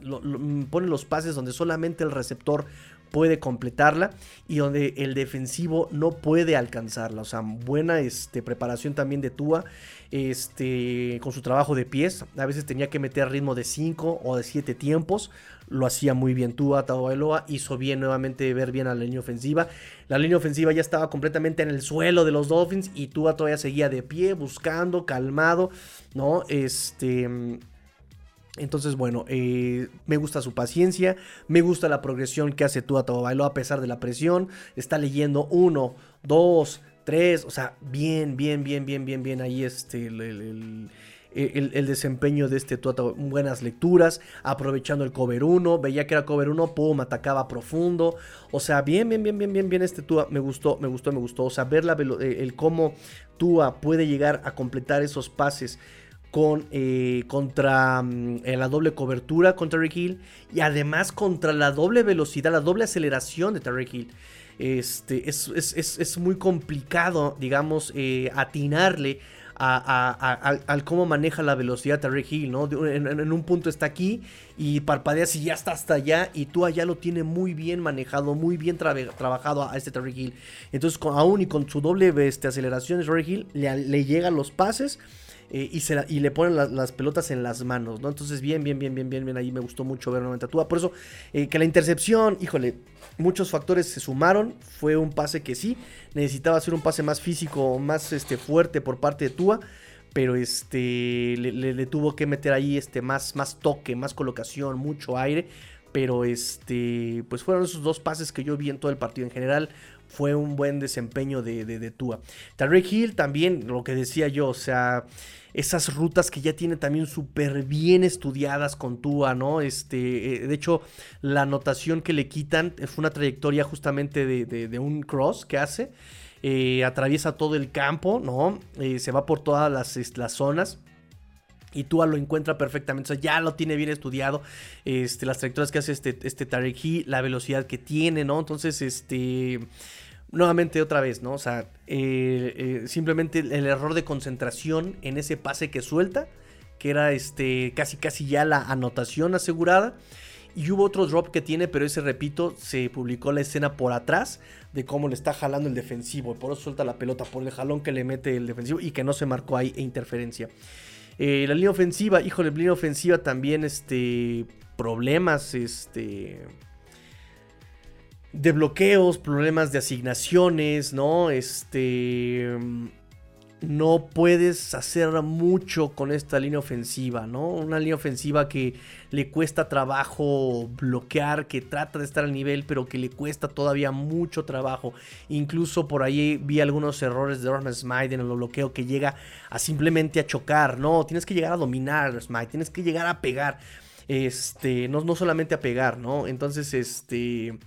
pone los pases donde solamente el receptor puede completarla y donde el defensivo no puede alcanzarla. O sea, buena este, preparación también de Tua este, con su trabajo de pies. A veces tenía que meter ritmo de 5 o de 7 tiempos. Lo hacía muy bien Tua Tagovailoa. Hizo bien nuevamente ver bien a la línea ofensiva. La línea ofensiva ya estaba completamente en el suelo de los Dolphins y Tua todavía seguía de pie, buscando, calmado, ¿no? Este... Entonces, bueno, eh, me gusta su paciencia, me gusta la progresión que hace Tua Tagovailoa a pesar de la presión. Está leyendo uno, dos, tres, o sea, bien, bien, bien, bien, bien, bien ahí este, el, desempeño de este Tua buenas lecturas, aprovechando el cover 1, veía que era cover 1, pum, atacaba profundo, o sea, bien, bien, bien, bien, bien, bien este Tua, me gustó, me gustó, me gustó, o sea, ver la, el cómo Tua puede llegar a completar esos pases con, eh, contra mm, la doble cobertura contra Terry Hill y además contra la doble velocidad, la doble aceleración de Terry Hill. Este, es, muy complicado, digamos, eh, atinarle al cómo maneja la velocidad Terry Hill, ¿no? En, un punto está aquí y parpadeas y ya está hasta allá y tú allá lo tiene muy bien manejado, muy bien trabajado a, este Terry Hill. Entonces, aún y con su doble este, aceleración, Terry Hill le, le llegan los pases eh, y, le ponen las pelotas en las manos, ¿no? Entonces, bien, bien, bien, bien, bien, bien, ahí me gustó mucho ver nuevamente a Por eso, eh, que la intercepción, híjole, muchos factores se sumaron. Fue un pase que sí, necesitaba ser un pase más físico, más este, fuerte por parte de Tua. Pero este le, tuvo que meter ahí este, más, más toque, más colocación, mucho aire. Pero este, pues fueron esos dos pases que yo vi en todo el partido en general fue un buen desempeño de, de, Tua. Tarek Hill también, lo que decía yo, o sea, esas rutas que ya tiene también súper bien estudiadas con Tua, ¿no? Este, eh, de hecho, la anotación que le quitan fue una trayectoria justamente de, un cross que hace. Eh, atraviesa todo el campo, ¿no? Eh, se va por todas las, las zonas. Y Tua lo encuentra perfectamente. O sea, ya lo tiene bien estudiado. Este, las trayectorias que hace este, este Tarek Hill, la velocidad que tiene, ¿no? Entonces, este nuevamente otra vez, ¿no? O sea, eh, eh, simplemente el error de concentración en ese pase que suelta, que era este casi casi ya la anotación asegurada. Y hubo otro drop que tiene, pero ese, repito, se publicó la escena por atrás de cómo le está jalando el defensivo. Por eso suelta la pelota, por el jalón que le mete el defensivo y que no se marcó ahí e interferencia. Eh, la línea ofensiva, híjole, la línea ofensiva también, este, problemas este, de bloqueos, problemas de asignaciones, ¿no? Este no puedes hacer mucho con esta línea ofensiva, ¿no? Una línea ofensiva que le cuesta trabajo bloquear, que trata de estar al nivel, pero que le cuesta todavía mucho trabajo. Incluso por ahí vi algunos errores de Orman Smite en el bloqueo que llega a simplemente a chocar, ¿no? Tienes que llegar a dominar Smite, tienes que llegar a pegar. Este, no, no solamente a pegar, ¿no? Entonces, este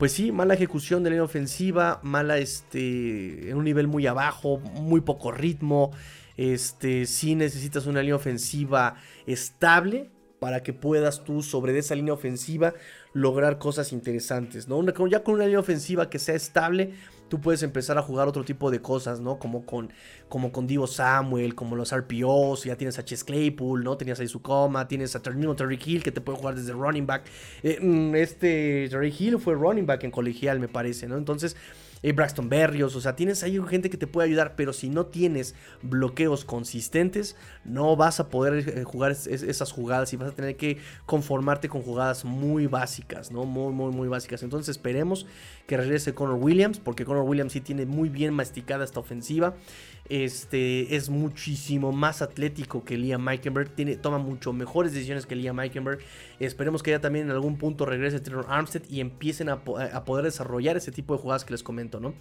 pues sí, mala ejecución de la línea ofensiva, mala este, en un nivel muy abajo, muy poco ritmo. Este, sí necesitas una línea ofensiva estable para que puedas tú sobre esa línea ofensiva lograr cosas interesantes, ¿no? ya con una línea ofensiva que sea estable, tú puedes empezar a jugar otro tipo de cosas, ¿no? Como con, como con Divo Samuel, como los RPOs, ya tienes a Chess Claypool, ¿no? Tenías a Isukoma, tienes a mismo Terry Hill que te puede jugar desde running back. Eh, mm, este Terry Hill fue running back en colegial, me parece, ¿no? Entonces eh, Braxton Berrios, o sea, tienes ahí gente que te puede ayudar, pero si no tienes bloqueos consistentes, no vas a poder eh, jugar esas jugadas y vas a tener que conformarte con jugadas muy básicas, ¿no? Muy, muy, muy básicas. Entonces esperemos que regrese Connor Williams, porque Connor Williams sí tiene muy bien masticada esta ofensiva. Este es muchísimo más atlético que Liam Meikenberg. Tiene, toma mucho mejores decisiones que Liam Meikenberg. Esperemos que ya también en algún punto regrese Trevor Armstead y empiecen a, poder desarrollar ese tipo de jugadas que les comento, ¿no?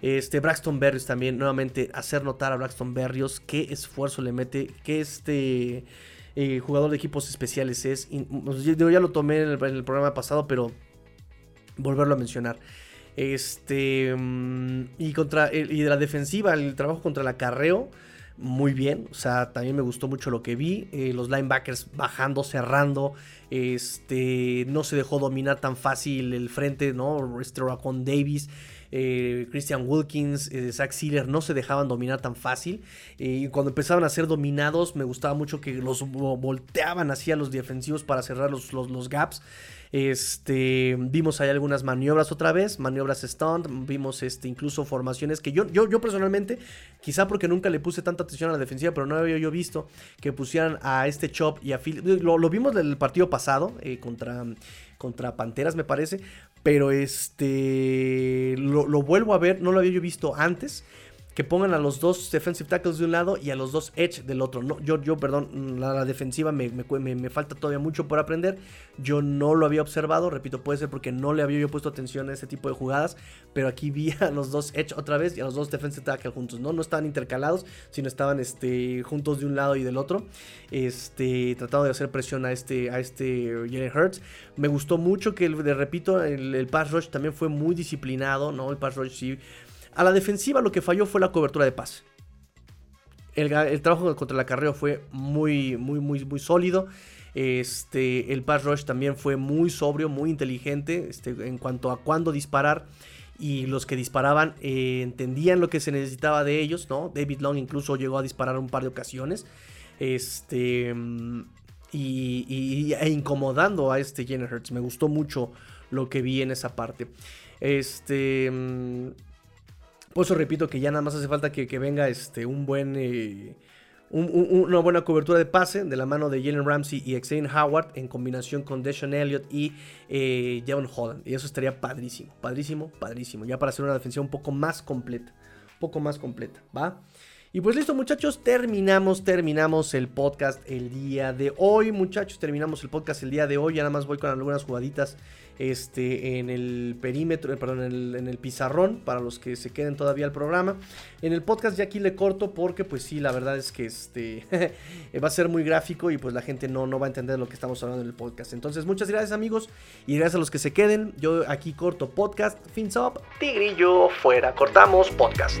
Este, Braxton Berrios también, nuevamente, hacer notar a Braxton Berrios qué esfuerzo le mete, que este eh, jugador de equipos especiales es. Yo ya lo tomé en el programa pasado, pero volverlo a mencionar. Este. Mm, y contra. Y de la defensiva, el trabajo contra el acarreo. Muy bien. O sea, también me gustó mucho lo que vi. Eh, los linebackers bajando, cerrando. Este. No se dejó dominar tan fácil el frente, ¿no? Este con Davis. Eh, Christian Wilkins, eh, Zach Sealer no se dejaban dominar tan fácil. y cuando empezaban a ser dominados, me gustaba mucho que los volteaban hacia los defensivos para cerrar los, los gaps. Este, vimos ahí algunas maniobras otra vez, maniobras stunt, vimos este, incluso formaciones que yo, yo, yo personalmente, quizá porque nunca le puse tanta atención a la defensiva, pero no había yo visto que pusieran a este Chop y a Phil. Lo, vimos en el partido pasado eh, contra, contra Panteras, me parece, pero este, lo, lo vuelvo a ver, no lo había yo visto antes que pongan a los dos defensive tackles de un lado y a los dos edge del otro. No, yo, yo, perdón, la, defensiva me, me, falta todavía mucho por aprender. Yo no lo había observado, repito, puede ser porque no le había yo puesto atención a ese tipo de jugadas, pero aquí vi a los dos edge otra vez y a los dos defensive tackles juntos, ¿no? No estaban intercalados, sino estaban este, juntos de un lado y del otro, este, tratando de hacer presión a este, a este Jalen Hurts. Me gustó mucho que, le repito, el, el pass rush también fue muy disciplinado, ¿no? El pass rush sí a la defensiva lo que falló fue la cobertura de pase. El, trabajo contra el acarreo fue muy, muy, muy, muy sólido. Este, el pass rush también fue muy sobrio, muy inteligente este, en cuanto a cuándo disparar. Y los que disparaban eh, entendían lo que se necesitaba de ellos, ¿no? David Long incluso llegó a disparar un par de ocasiones. Este. Y, e incomodando a este Jenner Hurts. Me gustó mucho lo que vi en esa parte. Este. Por eso repito que ya nada más hace falta que, venga este, un buen, eh, una buena cobertura de pase de la mano de Jalen Ramsey y Xavier Howard en combinación con Deshaun Elliott y eh, Javon Holland. Y eso estaría padrísimo, padrísimo, padrísimo. Ya para hacer una defensiva un poco más completa. Un poco más completa, ¿va? Y pues listo muchachos, terminamos, terminamos el podcast el día de hoy muchachos, terminamos el podcast el día de hoy, ya nada más voy con algunas jugaditas este, en el perímetro, eh, perdón, en el, pizarrón para los que se queden todavía al programa. En el podcast ya aquí le corto porque pues sí, la verdad es que este va a ser muy gráfico y pues la gente no, no va a entender lo que estamos hablando en el podcast. Entonces muchas gracias amigos y gracias a los que se queden. Yo aquí corto podcast, fins up, tigrillo fuera, cortamos podcast.